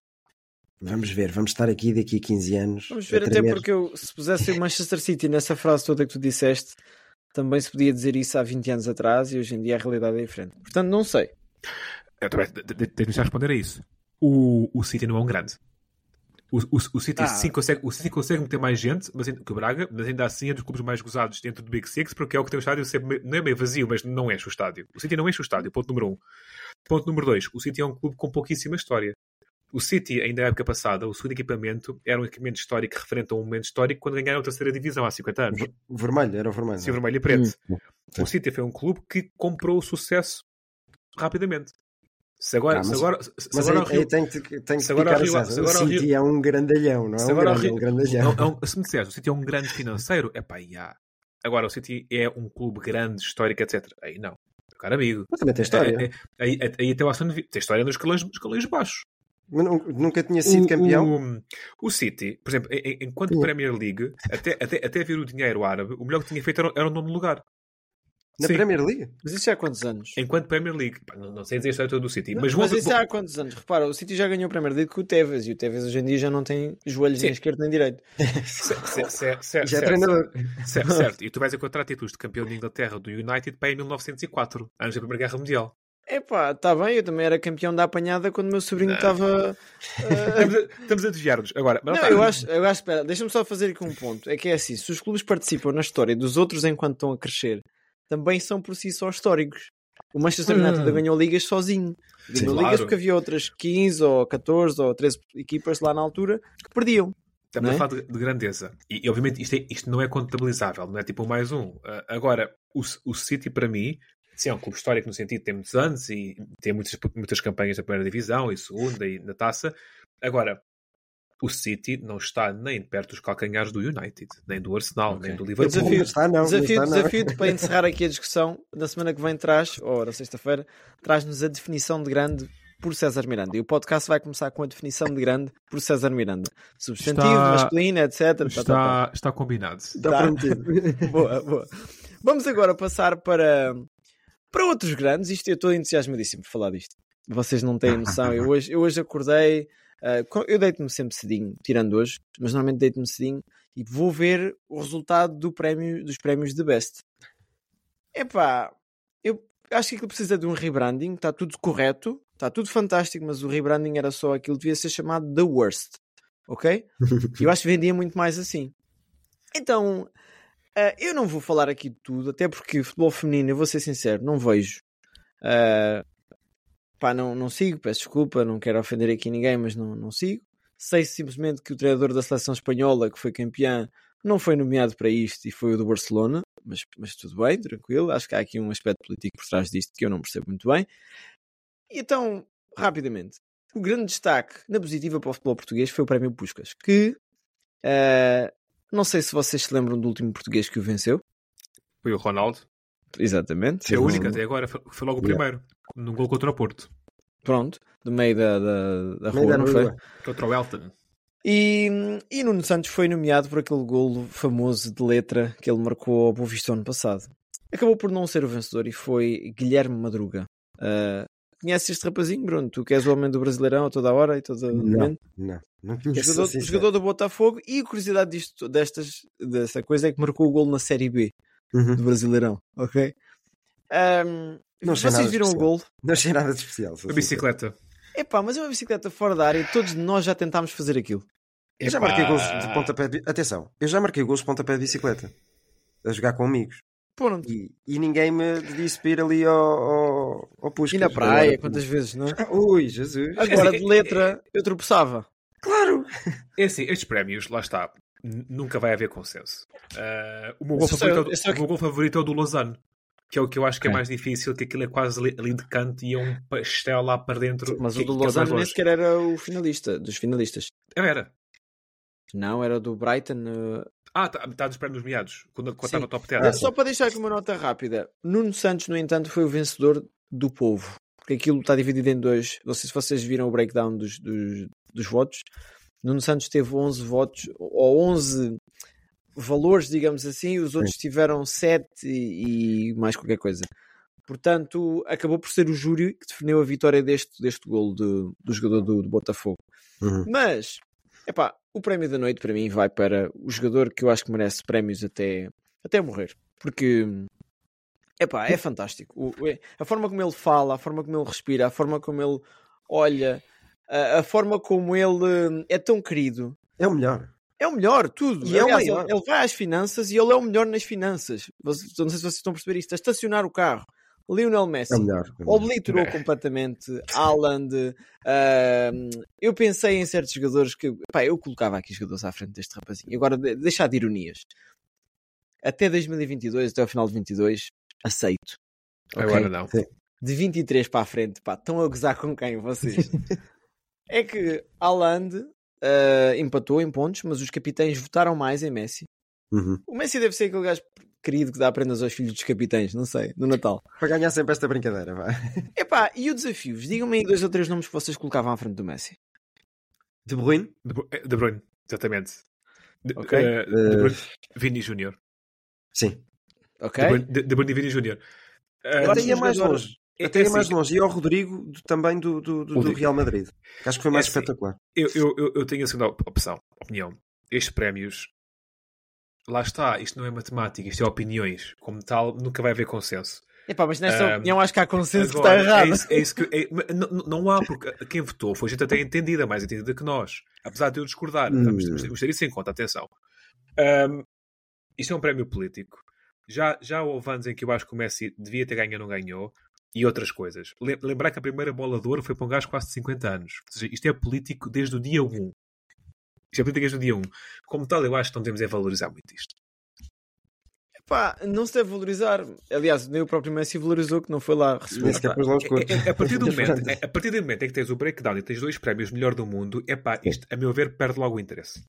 Speaker 3: Vamos ver, vamos estar aqui daqui a 15 anos.
Speaker 1: Vamos ver, até porque eu, se pusesse o Manchester City nessa frase toda que tu disseste, também se podia dizer isso há 20 anos atrás e hoje em dia a realidade é diferente. Portanto, não sei.
Speaker 2: Eu também de- de- Deixa-me já responder a isso. O, o City não é um grande. O, o, o, City,
Speaker 1: Ah.
Speaker 2: sim consegue, o City consegue meter mais gente mas, que o Braga, mas ainda assim é dos clubes mais gozados dentro do Big Six, porque é o que tem o estádio sempre, não é meio vazio, mas não enche o estádio. O City não enche o estádio, ponto número um. Ponto número dois, o City é um clube com pouquíssima história. O City, ainda na época passada, o segundo equipamento era um equipamento histórico referente a um momento histórico quando ganharam a terceira divisão há 50 anos.
Speaker 3: O vermelho, era o vermelho.
Speaker 2: Sim, vermelho e preto.
Speaker 3: Hum.
Speaker 2: O City foi um clube que comprou o sucesso rapidamente. Se agora,
Speaker 3: Ah,
Speaker 2: se
Speaker 3: mas-
Speaker 2: agora, se
Speaker 3: Mas
Speaker 2: agora
Speaker 3: aí,
Speaker 2: o Rio-
Speaker 3: aí tem que, tem que
Speaker 2: se agora
Speaker 3: picar
Speaker 2: o Rio-
Speaker 3: a César.
Speaker 2: se
Speaker 3: O
Speaker 2: agora o
Speaker 3: City
Speaker 2: Rio-
Speaker 3: é um grandalhão, não é
Speaker 2: se
Speaker 3: um
Speaker 2: agora o
Speaker 3: grande, é
Speaker 2: Rio-
Speaker 3: um grandalhão.
Speaker 2: é um- é um- se me disseres, o City é um grande financeiro, é pá, já. Agora o City é um clube grande, histórico, etc. Aí não. Caro amigo.
Speaker 3: Mas também tem história.
Speaker 2: É- é- Aí, aí, aí até o Aston Villa tem história nos escalões, nos escalões baixos.
Speaker 3: Mas nu- Nunca tinha sido
Speaker 2: O-
Speaker 3: campeão.
Speaker 2: O, o City, por exemplo, em- em- enquanto
Speaker 3: Sim.
Speaker 2: Premier League, até, até, até vir o dinheiro árabe, o melhor que tinha feito era, era o nono lugar.
Speaker 3: Na
Speaker 2: Sim.
Speaker 3: Premier League?
Speaker 1: Mas isso é há quantos anos?
Speaker 2: Enquanto Premier League. Pá, Não, não sei dizer a história toda do City,
Speaker 1: Mas,
Speaker 2: mas, vou-
Speaker 1: isso
Speaker 2: vou-
Speaker 1: há quantos anos? Repara, o City já ganhou o primeiro League com o Tevez e o Tevez hoje em dia já não tem joelhos
Speaker 2: Sim.
Speaker 1: nem esquerdo nem direito.
Speaker 2: Cer- cer- cer- cer-
Speaker 3: Já é
Speaker 2: certo,
Speaker 3: treinador.
Speaker 2: certo, certo. E tu vais encontrar títulos de campeão de Inglaterra do United para em 1904, antes da Primeira Guerra Mundial.
Speaker 1: Epá, está bem, eu também era campeão da apanhada quando o meu sobrinho estava. eh,
Speaker 2: Estamos a, desviar-nos. Agora,
Speaker 1: Não,
Speaker 2: tá,
Speaker 1: eu acho, eu acho, espera, deixa-me só fazer aqui um ponto. É que é assim, se os clubes participam na história dos outros enquanto estão a crescer, também são por si só históricos. O Manchester
Speaker 2: Hum.
Speaker 1: United ganhou ligas sozinho. Ganhou
Speaker 2: claro.
Speaker 1: ligas porque havia outras 15 ou 14 ou 13 equipas lá na altura que perdiam.
Speaker 2: Estamos
Speaker 1: é?
Speaker 2: a falar de, de grandeza. E, e, obviamente isto, é- isto não é contabilizável, não é tipo um mais um. Ah, agora, o, o City para mim, sim, é um clube histórico no sentido de tem muitos anos e tem muitas, muitas campanhas na primeira divisão e segunda e na taça. Agora, o City não está nem perto dos calcanhares do United, nem do Arsenal, nem do Liverpool.
Speaker 1: Desafio,
Speaker 3: Não está, não,
Speaker 1: desafio,
Speaker 3: está, não.
Speaker 1: desafio para encerrar aqui a discussão. Na semana que vem traz, ou na sexta-feira, traz-nos a definição de grande por César Miranda. E o podcast vai começar com a definição de grande por César Miranda. Substantivo,
Speaker 2: Está-
Speaker 1: masculino, etc. Tá, tá, tá.
Speaker 2: Está, está combinado.
Speaker 3: Está
Speaker 1: Tá.
Speaker 3: prometido.
Speaker 1: boa, boa. Vamos agora passar para, para outros grandes. Isto eu estou entusiasmadíssimo por falar disto. Vocês não têm noção. Eu hoje, eu hoje acordei. co- eu deito-me sempre cedinho, tirando hoje, mas normalmente deito-me cedinho e vou ver o resultado do prémio, dos prémios de Best. Epá, eu acho que aquilo precisa de um rebranding. Está tudo correto, está tudo fantástico, mas o rebranding era só aquilo devia ser chamado The Worst. Ok? Eu acho que vendia muito mais assim. Então, ah, eu não vou falar aqui de tudo, até porque futebol feminino, eu vou ser sincero, não vejo. Ah, pá, não, não sigo, peço desculpa, não quero ofender aqui ninguém, mas não, não sigo. Sei simplesmente que o treinador da seleção espanhola, que foi campeã, não foi nomeado para isto e foi o do Barcelona, mas, mas tudo bem, tranquilo. Acho que há aqui um aspecto político por trás disto que eu não percebo muito bem. E então, rapidamente, o grande destaque na positiva para o futebol português foi o Prémio Puscas, que ah, não sei se vocês se lembram do último português que o venceu.
Speaker 2: Foi o Ronaldo.
Speaker 1: Exatamente.
Speaker 2: É a única até agora. Foi logo o
Speaker 3: Yeah.
Speaker 2: primeiro. Num gol contra o Porto.
Speaker 1: Pronto, do meio da, da, da
Speaker 3: Meio
Speaker 1: rua,
Speaker 3: da
Speaker 1: não foi?
Speaker 2: Contra o Elton.
Speaker 1: E, e Nuno Santos foi nomeado por aquele golo famoso de letra que ele marcou ao Boa Vista ano passado. Acabou por não ser o vencedor e foi Guilherme Madruga. Ah, conheces este rapazinho, Bruno? Tu que és o homem do Brasileirão a toda hora e todo
Speaker 3: Não,
Speaker 1: momento?
Speaker 3: não. Não conheço,
Speaker 1: Jogador,
Speaker 3: sincero.
Speaker 1: jogador do Botafogo e a curiosidade disto, destas, dessa coisa é que marcou o golo na Série B
Speaker 3: Uhum.
Speaker 1: do Brasileirão, ok? Ahm,
Speaker 3: Não
Speaker 1: vocês
Speaker 3: nada
Speaker 1: viram o golo?
Speaker 3: Não achei nada de especial.
Speaker 2: A bicicleta.
Speaker 1: Epá, mas é uma bicicleta fora da área e todos nós já tentámos fazer aquilo.
Speaker 3: Eu já
Speaker 2: Epá.
Speaker 3: marquei gols de pontapé de... Atenção, eu já marquei gols de pontapé de bicicleta. A jogar com amigos.
Speaker 1: Pronto.
Speaker 3: E, e ninguém me disse para ir ali ao, ao, ao Puskas.
Speaker 1: E na praia,
Speaker 3: Agora-
Speaker 1: quantas vezes, não é?
Speaker 3: Ui, Jesus.
Speaker 1: Agora de letra eu tropeçava.
Speaker 3: Claro.
Speaker 2: É assim, estes prémios, lá está, nunca vai haver consenso. Ah, o, meu gol
Speaker 1: é-
Speaker 2: favorito, é o-
Speaker 1: é
Speaker 2: meu gol favorito é o do Lausanne, que é o que eu acho que é
Speaker 1: Ok.
Speaker 2: mais difícil, que aquilo é quase ali, ali de canto e é um pastel lá para dentro.
Speaker 1: Mas
Speaker 2: que,
Speaker 1: o do
Speaker 2: que é
Speaker 1: Lausanne nem sequer era o finalista, dos finalistas.
Speaker 2: Era.
Speaker 1: Não, era do Brighton. uh,
Speaker 2: Ah, está tá dos prémios meados, quando, estava top 10.
Speaker 1: Ah, Só para deixar aqui uma nota rápida. Nuno Santos, no entanto, foi o vencedor do povo. Porque aquilo está dividido em dois. Não sei se vocês viram o breakdown dos, dos, dos votos. Nuno Santos teve 11 votos, ou 11 valores, digamos assim, e os outros tiveram 7 e, e mais qualquer coisa. Portanto, acabou por ser o júri que definiu a vitória deste, deste golo do, do jogador do, do Botafogo.
Speaker 3: Uhum.
Speaker 1: Mas, epá, o prémio da noite para mim vai para o jogador que eu acho que merece prémios até, até morrer. Porque, epá, é fantástico. O- é- a forma como ele fala, a forma como ele respira, a forma como ele olha, a, a forma como ele eh, é tão querido.
Speaker 3: É o melhor.
Speaker 1: É o melhor, tudo.
Speaker 3: E é o
Speaker 1: Aliás,
Speaker 3: maior.
Speaker 1: ele, ele vai às finanças e ele é o melhor nas finanças. Não sei se vocês estão a perceber isto. A estacionar o carro. Lionel Messi.
Speaker 3: É o melhor. É o melhor.
Speaker 1: Obliterou completamente Haaland. ahm, eu pensei em certos jogadores que. Pá, eu colocava aqui jogadores à frente deste rapazinho. Agora, de- deixar de ironias. Até 2022, até ao final de 22, aceito.
Speaker 2: Agora não.
Speaker 1: De 23 para a frente, pá, estão a gozar com quem vocês? é que Haaland ah, empatou em pontos, mas os capitães votaram mais em Messi.
Speaker 3: Uhum.
Speaker 1: O Messi deve ser aquele gajo querido que dá prendas aos filhos dos capitães, não sei, no Natal.
Speaker 3: Para ganhar sempre esta brincadeira, vai.
Speaker 1: Epá, e o desafios? Digam-me aí dois ou três nomes que vocês colocavam à frente do Messi.
Speaker 3: De Bruyne?
Speaker 2: De Bru- eh, De Bruyne, exatamente. De,
Speaker 1: Ok.
Speaker 2: eh, de
Speaker 3: Eh,
Speaker 2: Bruyne, Vini Júnior.
Speaker 3: Sim.
Speaker 1: Ok?
Speaker 2: De Bruyne, de, de Bruyne e Vini Júnior.
Speaker 1: Eu
Speaker 3: Até ia mais longe.
Speaker 2: é-
Speaker 3: Até
Speaker 2: é
Speaker 3: ia mais
Speaker 2: assim,
Speaker 3: longe. E ao Rodrigo do- também do, do, do. Real Madrid. Que acho que foi mais
Speaker 2: É assim,
Speaker 3: espetacular.
Speaker 2: Eu, eu, eu, eu tenho a segunda op- opção, opinião. Estes prémios, lá está, isto não é matemática, isto é opiniões. Como tal, nunca vai haver consenso.
Speaker 1: Epá, mas nesta
Speaker 2: Ahm,
Speaker 1: opinião acho que há consenso que
Speaker 2: Agora,
Speaker 1: está errado.
Speaker 2: É isso, é isso que, é- não, não há, porque quem votou foi gente até entendida, mais entendida que nós. Apesar de eu discordar,
Speaker 3: Hum.
Speaker 2: vamos, ter isso em conta, atenção. Ahm, isto é um prémio político. Já, já houve anos em que eu acho que o Messi devia ter ganho ou não ganhou, e outras coisas. Lem- Lembrar que a primeira bola de ouro foi para um gajo quase de 50 anos. Ou seja, isto é político desde o dia 1. Isto é político desde o dia 1. Como tal, eu acho que não devemos é valorizar muito isto.
Speaker 1: Epá, não se deve valorizar. Aliás, nem o próprio Messi valorizou que não foi lá receber.
Speaker 3: Lá os
Speaker 2: É- é- a, partir do momento, é- a partir do momento em que tens o breakdown e tens dois prémios melhor do mundo, é pá, isto, a meu ver, perde logo o interesse.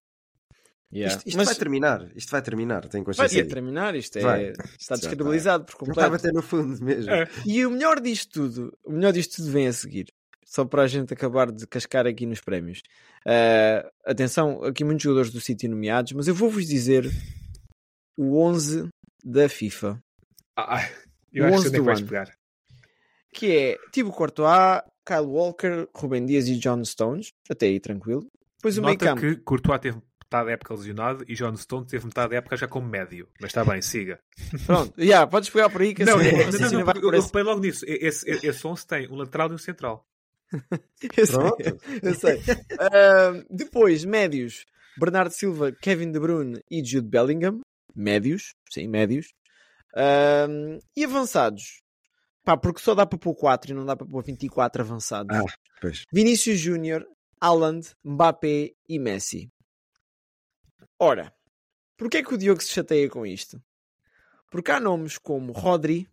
Speaker 1: Yeah.
Speaker 3: Isto, isto
Speaker 1: Mas
Speaker 3: vai terminar. Isto vai terminar. Tenho
Speaker 1: vai
Speaker 3: consciência. disso.
Speaker 1: terminar, isto é,
Speaker 3: Vai.
Speaker 1: está descredibilizado por completo.
Speaker 3: estava até no fundo mesmo.
Speaker 2: É.
Speaker 1: E o melhor disto tudo, o melhor disto tudo vem a seguir. Só para a gente acabar de cascar aqui nos prémios. Ah, atenção, aqui muitos jogadores do City nomeados, mas eu vou-vos dizer o 11 da FIFA,
Speaker 2: Ah, ah, eu
Speaker 1: O
Speaker 2: acho que
Speaker 1: 11
Speaker 2: sei onde é
Speaker 1: do
Speaker 2: que vais
Speaker 1: ano.
Speaker 2: pegar.
Speaker 1: que é Thibaut Courtois, Kyle Walker, Ruben Dias e John Stones, até aí tranquilo. Depois o meio campo.
Speaker 2: que Courtois teve metade da época lesionado e John Stone teve metade da época já como médio. Mas está bem, siga.
Speaker 1: Pronto, yeah, podes pegar por aí que
Speaker 2: Não,
Speaker 1: assim,
Speaker 2: não,
Speaker 1: o
Speaker 2: não, não,
Speaker 1: por
Speaker 2: eu reparei logo nisso. Esse, esse, esse 11 tem um lateral e um central.
Speaker 1: Eu sei, eu sei. Ah, depois, médios. Bernardo Silva, Kevin De Bruyne e Jude Bellingham. Médios, sim, médios. Ah, e avançados. Pá, porque só dá para pôr 4 e não dá para pôr 24 avançados.
Speaker 3: Ah, pois.
Speaker 1: Vinícius Júnior, Haaland, Mbappé e Messi. Ora, porquê é que o Diogo se chateia com isto? Porque há nomes como Rodri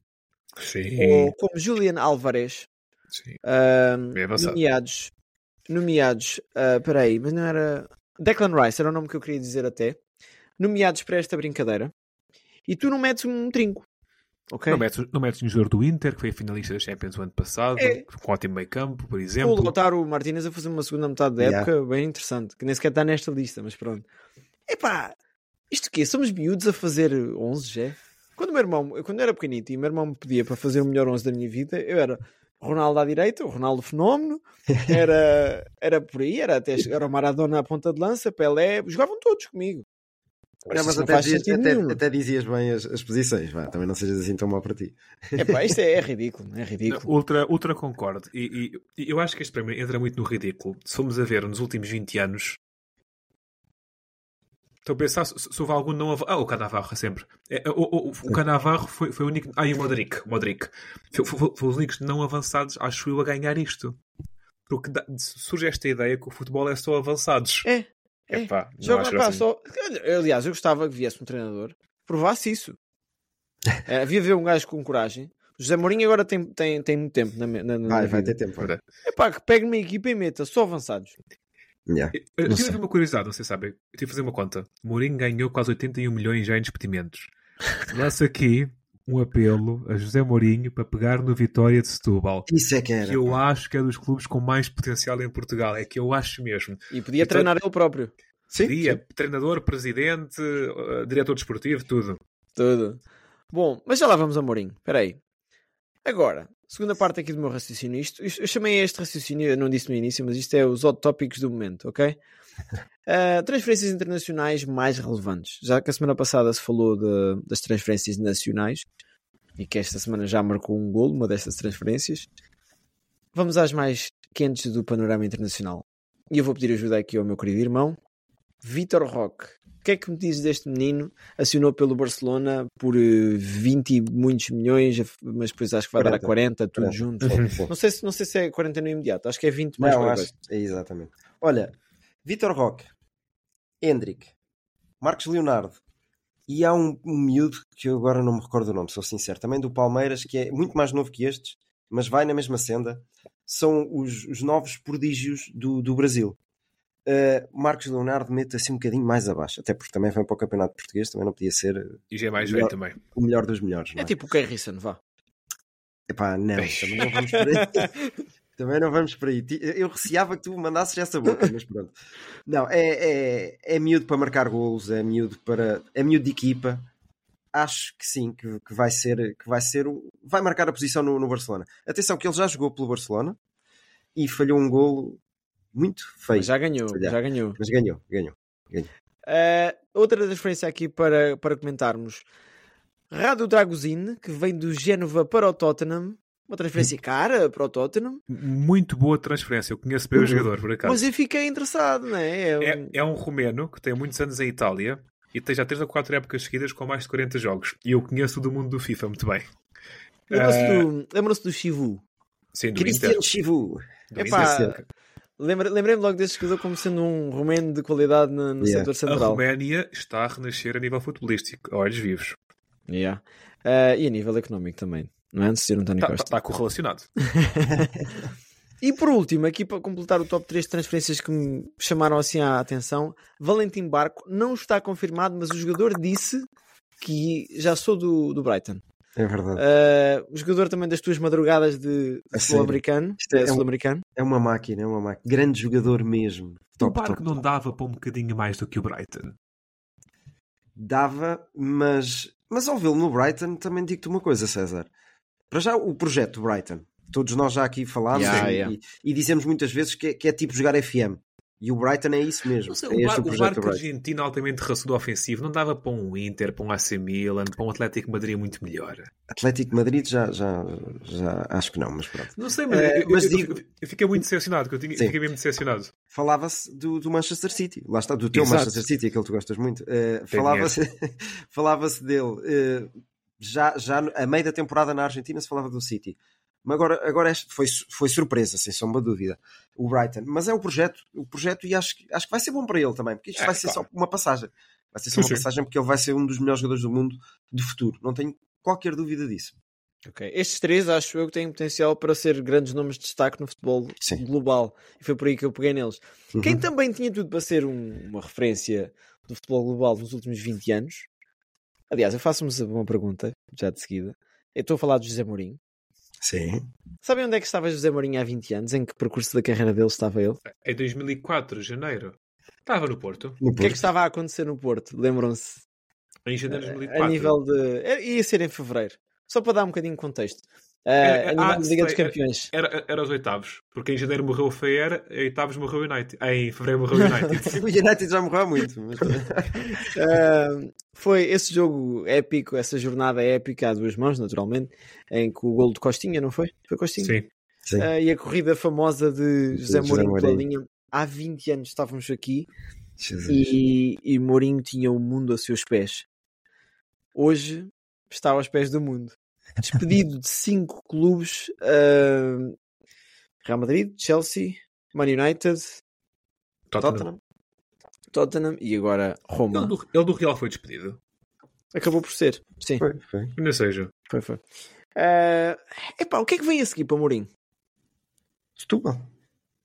Speaker 2: Sim.
Speaker 1: ou como Julian Alvarez
Speaker 2: sim.
Speaker 1: Ahm,
Speaker 2: Bem avançado.
Speaker 1: nomeados, nomeados, peraí, mas não era Declan Rice, era o nome que eu queria dizer até, nomeados para esta brincadeira, e tu não metes um trinco, ok?
Speaker 2: Não metes, não metes um jogador do Inter, que foi finalista da Champions o ano passado,
Speaker 1: É.
Speaker 2: com ótimo meio campo, por
Speaker 1: o
Speaker 2: exemplo.
Speaker 1: Lautaro Martínez a fazer uma segunda metade da
Speaker 3: Yeah.
Speaker 1: época bem interessante, que nem sequer está nesta lista, mas pronto. Epá, isto o quê? Somos miúdos a fazer 11, já? Quando o meu irmão, quando eu era pequenito e o meu irmão me pedia para fazer o melhor 11 da minha vida, eu era Ronaldo à direita, o Ronaldo fenómeno, era, era por aí, era até chegar ao Maradona à ponta de lança, Pelé, jogavam todos comigo.
Speaker 3: Não, mas
Speaker 1: não
Speaker 3: até, dizias, até, até dizias bem as, as posições. Vá, também não sejas assim tão mal para ti.
Speaker 1: Epá, isto é, é ridículo, é ridículo.
Speaker 2: Ultra, ultra concordo. E, e- e eu acho que este prémio entra muito no ridículo. Se formos a ver nos últimos 20 anos. Estou a pensar se, houve algum não. Ah, o Canavarro sempre. É, o, o, o Canavarro foi, foi o único. Ah, e o Modric. o Modric. Foi, foi- foi os únicos não avançados, acho eu, a ganhar isto. Porque dá- surge esta ideia que o futebol é só avançados.
Speaker 1: É, é.
Speaker 2: Epá,
Speaker 1: Joga, pá,
Speaker 2: assim.
Speaker 1: só... Aliás, eu gostava que viesse um treinador que provasse isso. É, havia ver um gajo com coragem. O José Mourinho agora tem, tem, tem muito tempo na, na, na
Speaker 3: Vai,
Speaker 1: na
Speaker 3: vai ter tempo. vai.
Speaker 1: Epá, que pegue uma equipa e meta só avançados.
Speaker 3: Yeah.
Speaker 2: Eu tive uma curiosidade, não sei se sabem. Eu tive a fazer uma conta. Mourinho ganhou quase 81 milhões já em despedimentos. Lança aqui um apelo a José Mourinho para pegar no Vitória de Setúbal.
Speaker 3: Isso é que era.
Speaker 2: Que eu acho que é dos clubes com mais potencial em Portugal. É que eu acho mesmo.
Speaker 1: E podia
Speaker 2: Então-
Speaker 1: treinar ele próprio.
Speaker 3: Sim,
Speaker 2: Dia,
Speaker 3: sim.
Speaker 2: treinador, presidente, eh, diretor desportivo, tudo.
Speaker 1: Tudo. Bom, mas já lá vamos a Mourinho. Espera aí. Agora, segunda parte aqui do meu raciocínio. Isto, isto- eu chamei este raciocínio, eu não disse no início, mas isto é os hot topics do momento, ok? Uh, transferências internacionais mais relevantes. Já que a semana passada se falou de- das transferências nacionais e que esta semana já marcou um golo, uma dessas transferências, vamos às mais quentes do panorama internacional. E eu vou pedir ajuda aqui ao meu querido irmão, Vitor Roque. O que é que me dizes deste menino? Acionou pelo Barcelona por eh, 20 e muitos milhões, mas depois acho que vai dar a 40, tudo
Speaker 3: 40.
Speaker 1: junto. Não sei, se, não sei se é 40 no imediato, acho que é 20 mais
Speaker 3: Não, acho, é exatamente. Olha, Vitor Roque, Hendrick, Marcos Leonardo e há um, um miúdo que eu agora não me recordo o nome, sou sincero, também do Palmeiras, que é muito mais novo que estes, mas vai na mesma senda. São os, os novos prodígios do, do Brasil. Uh, Marcos Leonardo mete assim um bocadinho mais abaixo, até porque também foi para o Campeonato Português, também não podia ser uh,
Speaker 2: E já é mais
Speaker 3: Melhor.
Speaker 2: velho também.
Speaker 3: o melhor dos melhores. Não
Speaker 1: É
Speaker 3: é?
Speaker 1: tipo o Carrison, vá.
Speaker 3: Epá, não, também não vamos por aí. também não vamos por aí. Ti- Eu receava que tu mandasses essa boca, mas pronto. Não, é, é, é miúdo para marcar golos, é miúdo para. é miúdo de equipa. Acho que sim, que, que vai ser. Que vai, ser o- vai marcar a posição no, no Barcelona. Atenção, que ele já jogou pelo Barcelona e falhou um golo muito feio.
Speaker 1: Mas já ganhou, já ganhou.
Speaker 3: Mas ganhou, ganhou.
Speaker 1: Uh, outra transferência aqui para, para comentarmos. Rado Dragozin, que vem do Génova para o Tottenham. Uma transferência cara para o Tottenham.
Speaker 2: Muito boa transferência. Eu conheço bem o jogador, por acaso.
Speaker 1: Mas eu fiquei interessado, não é? É um-
Speaker 2: É, é um romeno que tem muitos anos em Itália e tem já 3 ou 4 épocas seguidas com mais de 40 jogos. E eu conheço do mundo do FIFA muito bem.
Speaker 1: Lembram-se
Speaker 2: Eh,
Speaker 1: do, do Chivu?
Speaker 2: Sim, do
Speaker 3: Cristiano
Speaker 2: Inter.
Speaker 3: Chivu.
Speaker 2: Do
Speaker 1: Epá,
Speaker 2: Inter.
Speaker 1: Lembrei-me logo deste jogador como sendo um romeno de qualidade no, no
Speaker 3: Yeah.
Speaker 1: setor
Speaker 2: A
Speaker 1: central.
Speaker 2: Roménia está a renascer a nível futebolístico, a olhos vivos.
Speaker 1: Yeah. Uh, e a nível económico também. Não é? Antes de ser António
Speaker 2: Está,
Speaker 1: Costa.
Speaker 2: está correlacionado.
Speaker 1: E por último, aqui para completar o top 3 de transferências que me chamaram assim a atenção, Valentim Barco não está confirmado, mas o jogador disse que já sou do, do Brighton.
Speaker 3: É verdade.
Speaker 1: Uh, o jogador também das tuas madrugadas de sul-americano.
Speaker 3: Isto é
Speaker 1: é
Speaker 3: um-
Speaker 1: sul-americano.
Speaker 3: É uma máquina, é uma máquina. Grande jogador mesmo.
Speaker 2: O
Speaker 3: Top,
Speaker 2: Barco
Speaker 3: top,
Speaker 2: não
Speaker 3: top.
Speaker 2: dava para um bocadinho mais do que o Brighton.
Speaker 3: Dava, mas, mas ao vê-lo no Brighton, também digo-te uma coisa, César. Para já, o projeto do Brighton. Todos nós já aqui falámos
Speaker 1: Yeah,
Speaker 3: e,
Speaker 1: yeah.
Speaker 3: e- e dizemos muitas vezes que é, que é tipo jogar FM. E o Brighton é isso mesmo.
Speaker 2: Sei,
Speaker 3: é
Speaker 2: o,
Speaker 3: este o
Speaker 2: o barco argentino altamente raçudo ofensivo não dava para um Inter, para um AC Milan, para um Atlético Madrid muito melhor.
Speaker 3: Atlético Madrid já, já, já acho que não, mas pronto.
Speaker 2: Não sei, mas,
Speaker 3: Eh,
Speaker 2: eu,
Speaker 3: mas
Speaker 2: eu-
Speaker 3: digo-
Speaker 2: eu- fiquei muito decepcionado, que eu tinha, fiquei mesmo decepcionado.
Speaker 3: Falava-se do, do Manchester City, lá está, do teu
Speaker 2: Exato.
Speaker 3: Manchester City, aquele que tu gostas muito.
Speaker 2: Tem
Speaker 3: falava-se falava-se dele eh, já, já a meio da temporada na Argentina se falava do City. Mas agora, agora este foi, foi surpresa, sem sombra de dúvida, o Brighton. Mas é o projeto, o projeto e acho, que- acho que vai ser bom para ele também, porque isto
Speaker 2: É,
Speaker 3: vai ser
Speaker 2: claro.
Speaker 3: só uma passagem. Vai ser só uma passagem porque ele vai ser um dos melhores jogadores do mundo de futuro. Não tenho qualquer dúvida disso.
Speaker 1: Ok. Estes três acho eu que têm potencial para ser grandes nomes de destaque no futebol
Speaker 3: Sim.
Speaker 1: global. E foi por aí que eu peguei neles. Quem
Speaker 3: Uhum.
Speaker 1: também tinha tudo para ser um- uma referência do futebol global nos últimos 20 anos. Aliás, eu faço-vos uma pergunta, já de seguida. Eu estou a falar de José Mourinho.
Speaker 3: Sim.
Speaker 1: Sabem onde é que estava José Mourinho há 20 anos? Em que percurso da carreira dele estava ele?
Speaker 2: Em 2004, janeiro, estava no Porto.
Speaker 3: No
Speaker 1: O que é que
Speaker 3: Porto.
Speaker 1: estava a acontecer no Porto? Lembram-se?
Speaker 2: Em janeiro de 2004.
Speaker 1: A nível de. Ia ser em fevereiro. Só para dar um bocadinho de contexto.
Speaker 2: É,
Speaker 1: a nível
Speaker 2: ah,
Speaker 1: Liga dos Campeões.
Speaker 2: Era, era os oitavos, porque em janeiro morreu o Feyer, em oitavos morreu o United. Em fevereiro morreu o United.
Speaker 3: O United já morreu muito. mas-
Speaker 1: Ah, foi esse jogo épico, essa jornada épica a duas mãos, naturalmente, em que o gol de Costinha, não foi? Foi Costinha?
Speaker 2: Sim.
Speaker 3: Sim.
Speaker 1: Ah, e a corrida famosa de José
Speaker 3: José
Speaker 1: Mourinho pela linha. Há 20 anos estávamos aqui
Speaker 3: Jesus.
Speaker 1: e, e Mourinho tinha o mundo a seus pés. Hoje está aos pés do mundo. Despedido de cinco clubes: ah, Real Madrid, Chelsea, Man United,
Speaker 2: Tottenham.
Speaker 3: Tottenham.
Speaker 1: Tottenham e agora Roma.
Speaker 2: Ele, do, ele do Real foi despedido.
Speaker 1: Acabou por ser. Sim,
Speaker 3: Foi, foi.
Speaker 2: Ainda seja.
Speaker 1: foi, foi. Ah, epá, o que é que vem a seguir para Mourinho?
Speaker 3: Setúbal.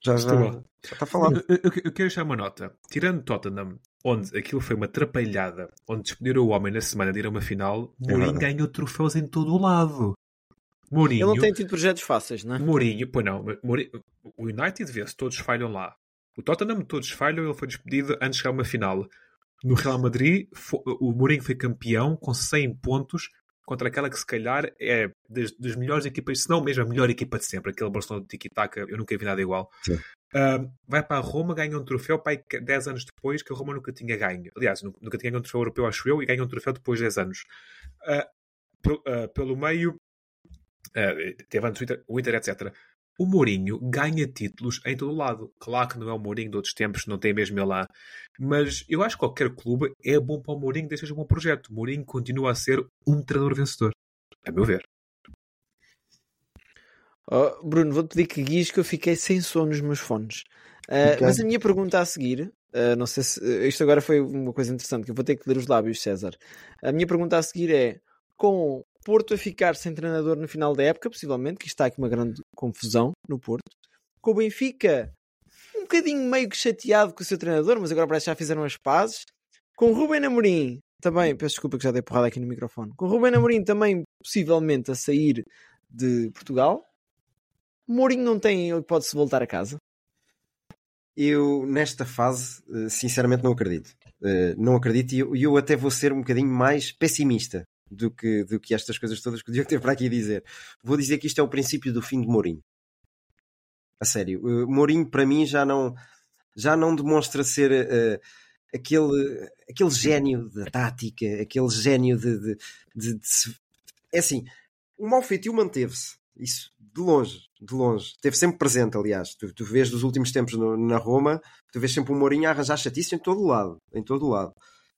Speaker 3: Já, já, já está falado.
Speaker 2: Eu, eu- eu quero deixar uma nota. Tirando Tottenham, onde aquilo foi uma atrapalhada, onde despediram o homem na semana de ir a uma final, Mourinho
Speaker 3: verdade.
Speaker 2: ganhou troféus em todo o lado. Mourinho,
Speaker 1: Ele não tem tido projetos fáceis, não é?
Speaker 2: Mourinho, pois não, Mourinho, o United vê-se, todos falham lá. O Tottenham, todos falham, ele foi despedido antes de chegar a uma final. No Real Madrid, o Mourinho foi campeão com 100 pontos contra aquela que se calhar é das, das melhores equipas, se não mesmo a melhor equipa de sempre, aquele Barcelona de Tiki-Taka, eu nunca vi nada igual. Uh, vai para a Roma, ganha um troféu pai, 10 anos depois que a Roma nunca tinha ganho. Aliás, nunca, nunca tinha ganho um troféu europeu, acho eu, e ganha um troféu depois de 10 anos. Uh, pelo, uh, pelo meio, teve antes o Inter, o Inter, etc. O Mourinho ganha títulos em todo o lado. Claro que não é o Mourinho de outros tempos, não tem mesmo ele lá. Mas eu acho que qualquer clube é bom para o Mourinho, desde que seja um bom projeto. O Mourinho continua a ser um treinador vencedor. A meu ver.
Speaker 1: Oh, Bruno, vou-te pedir que guies que eu fiquei sem som nos meus fones. Uh, okay. Mas a minha pergunta a seguir, uh, não sei se isto agora foi uma coisa interessante, que eu vou ter que ler os lábios, César. A minha pergunta a seguir é: com Porto a ficar sem treinador no final da época, possivelmente, que está aqui uma grande confusão no Porto, com o Benfica um bocadinho meio que chateado com o seu treinador, mas agora parece que já fizeram as pazes. Com o Rubem Amorim também, peço desculpa que já dei porrada aqui no microfone, com o Rubem Amorim também possivelmente a sair de Portugal Mourinho não tem hipótese de voltar a casa?
Speaker 3: Eu, nesta fase, eh, sinceramente não acredito. Eh, não acredito e eu, até vou ser um bocadinho mais pessimista do que, do que estas coisas todas que o Diogo teve para aqui dizer. Vou dizer que isto é o princípio do fim de Mourinho. A sério. Eh, Mourinho, para mim, já não, já não demonstra ser uh, aquele, aquele gênio da tática, aquele gênio de, de, de, de... É assim, o mau feitio manteve-se. Isso de longe, de longe. Esteve sempre presente, aliás. Tu, tu vês dos últimos tempos no, na Roma, tu vês sempre o Mourinho a arranjar chatice em todo lado. Em todo lado.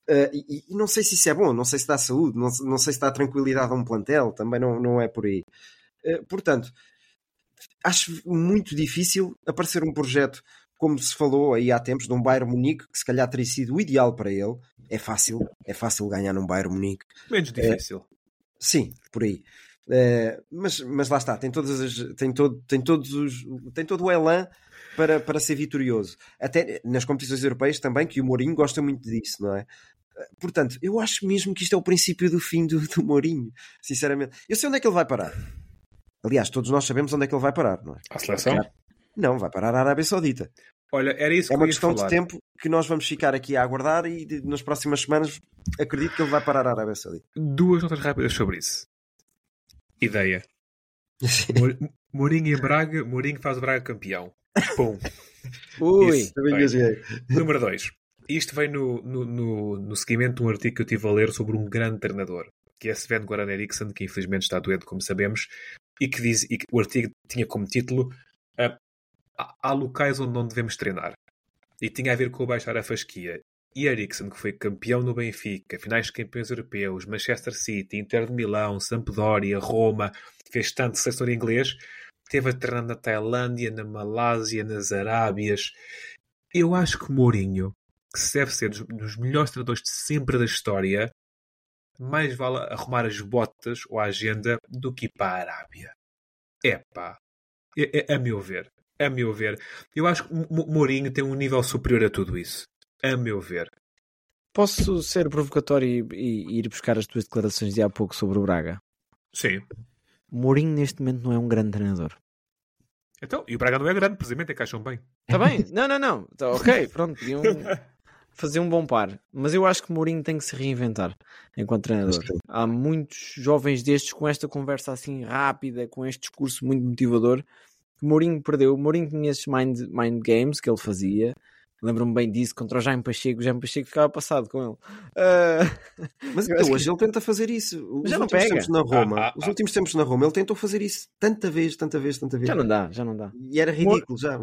Speaker 3: Uh, e, e, não sei se isso é bom, não sei se dá saúde, não, não sei se dá tranquilidade a um plantel, também não, não é por aí. Uh, portanto, acho muito difícil aparecer um projeto, como se falou aí há tempos, de um Bayern Munique, que se calhar teria sido o ideal para ele. É fácil, é fácil ganhar num Bayern Munique.
Speaker 2: Menos difícil. Uh,
Speaker 3: sim, por aí. Mas, mas lá está, tem, todas as, tem, todo, tem, todos os, tem todo o elan para, para ser vitorioso. Até nas competições europeias também, que o Mourinho gosta muito disso, não é? Portanto, eu acho mesmo que isto é o princípio do fim do, do Mourinho, sinceramente. Eu sei onde é que ele vai parar. Aliás, todos nós sabemos onde é que ele vai parar, não é?
Speaker 2: A seleção?
Speaker 3: Não, vai parar a Arábia Saudita.
Speaker 2: Olha, era isso
Speaker 3: é
Speaker 2: que
Speaker 3: uma questão
Speaker 2: falar.
Speaker 3: de tempo que nós vamos ficar aqui a aguardar e de, nas próximas semanas acredito que ele vai parar a Arábia Saudita.
Speaker 2: Duas notas rápidas sobre isso. Ideia. Mourinho em Braga, Mourinho faz o Braga campeão. Pum.
Speaker 1: Ui,
Speaker 2: Isso, Número 2. Isto vem no, no, no, no, seguimento de um artigo que eu tive a ler sobre um grande treinador, que é Sven Goran Eriksson, que infelizmente está doente, como sabemos, e que diz, e que o artigo tinha como título uh, Há locais onde não devemos treinar. E tinha a ver com o baixar a fasquia. E Eriksen, que foi campeão no Benfica, finais de campeões europeus, Manchester City, Inter de Milão, Sampdoria, Roma, fez tanto seletor inglês, teve a treinar na Tailândia, na Malásia, nas Arábias. Eu acho que Mourinho, que deve ser dos, dos melhores treinadores de sempre da história, mais vale arrumar as botas ou a agenda do que ir para a Arábia. Epá, é, é, a meu ver, a meu ver. Eu acho que Mourinho tem um nível superior a tudo isso a meu ver.
Speaker 1: Posso ser provocatório e, e, ir buscar as tuas declarações de há pouco sobre o Braga?
Speaker 2: Sim.
Speaker 1: Mourinho neste momento não é um grande treinador.
Speaker 2: Então, e o Braga não é grande, precisamente encaixam bem.
Speaker 1: Está bem? Não, não, não. Tá, ok, pronto. Podiam fazer um bom par. Mas eu acho que Mourinho tem que se reinventar enquanto treinador. Há muitos jovens destes com esta conversa assim rápida, com este discurso muito motivador, que Mourinho perdeu. Mourinho tinha esses mind, mind games que ele fazia Lembro-me bem disso contra o Jaime Pacheco. O Jaime Pacheco ficava passado com ele. Uh...
Speaker 3: Mas até hoje que... ele tenta fazer isso. Os
Speaker 1: já
Speaker 3: não
Speaker 1: pega.
Speaker 3: Na Roma, ah, ah, os últimos tempos na Roma, ele tentou fazer isso tanta vez, tanta vez, tanta vez.
Speaker 1: Já não dá, já não dá.
Speaker 3: E era ridículo já.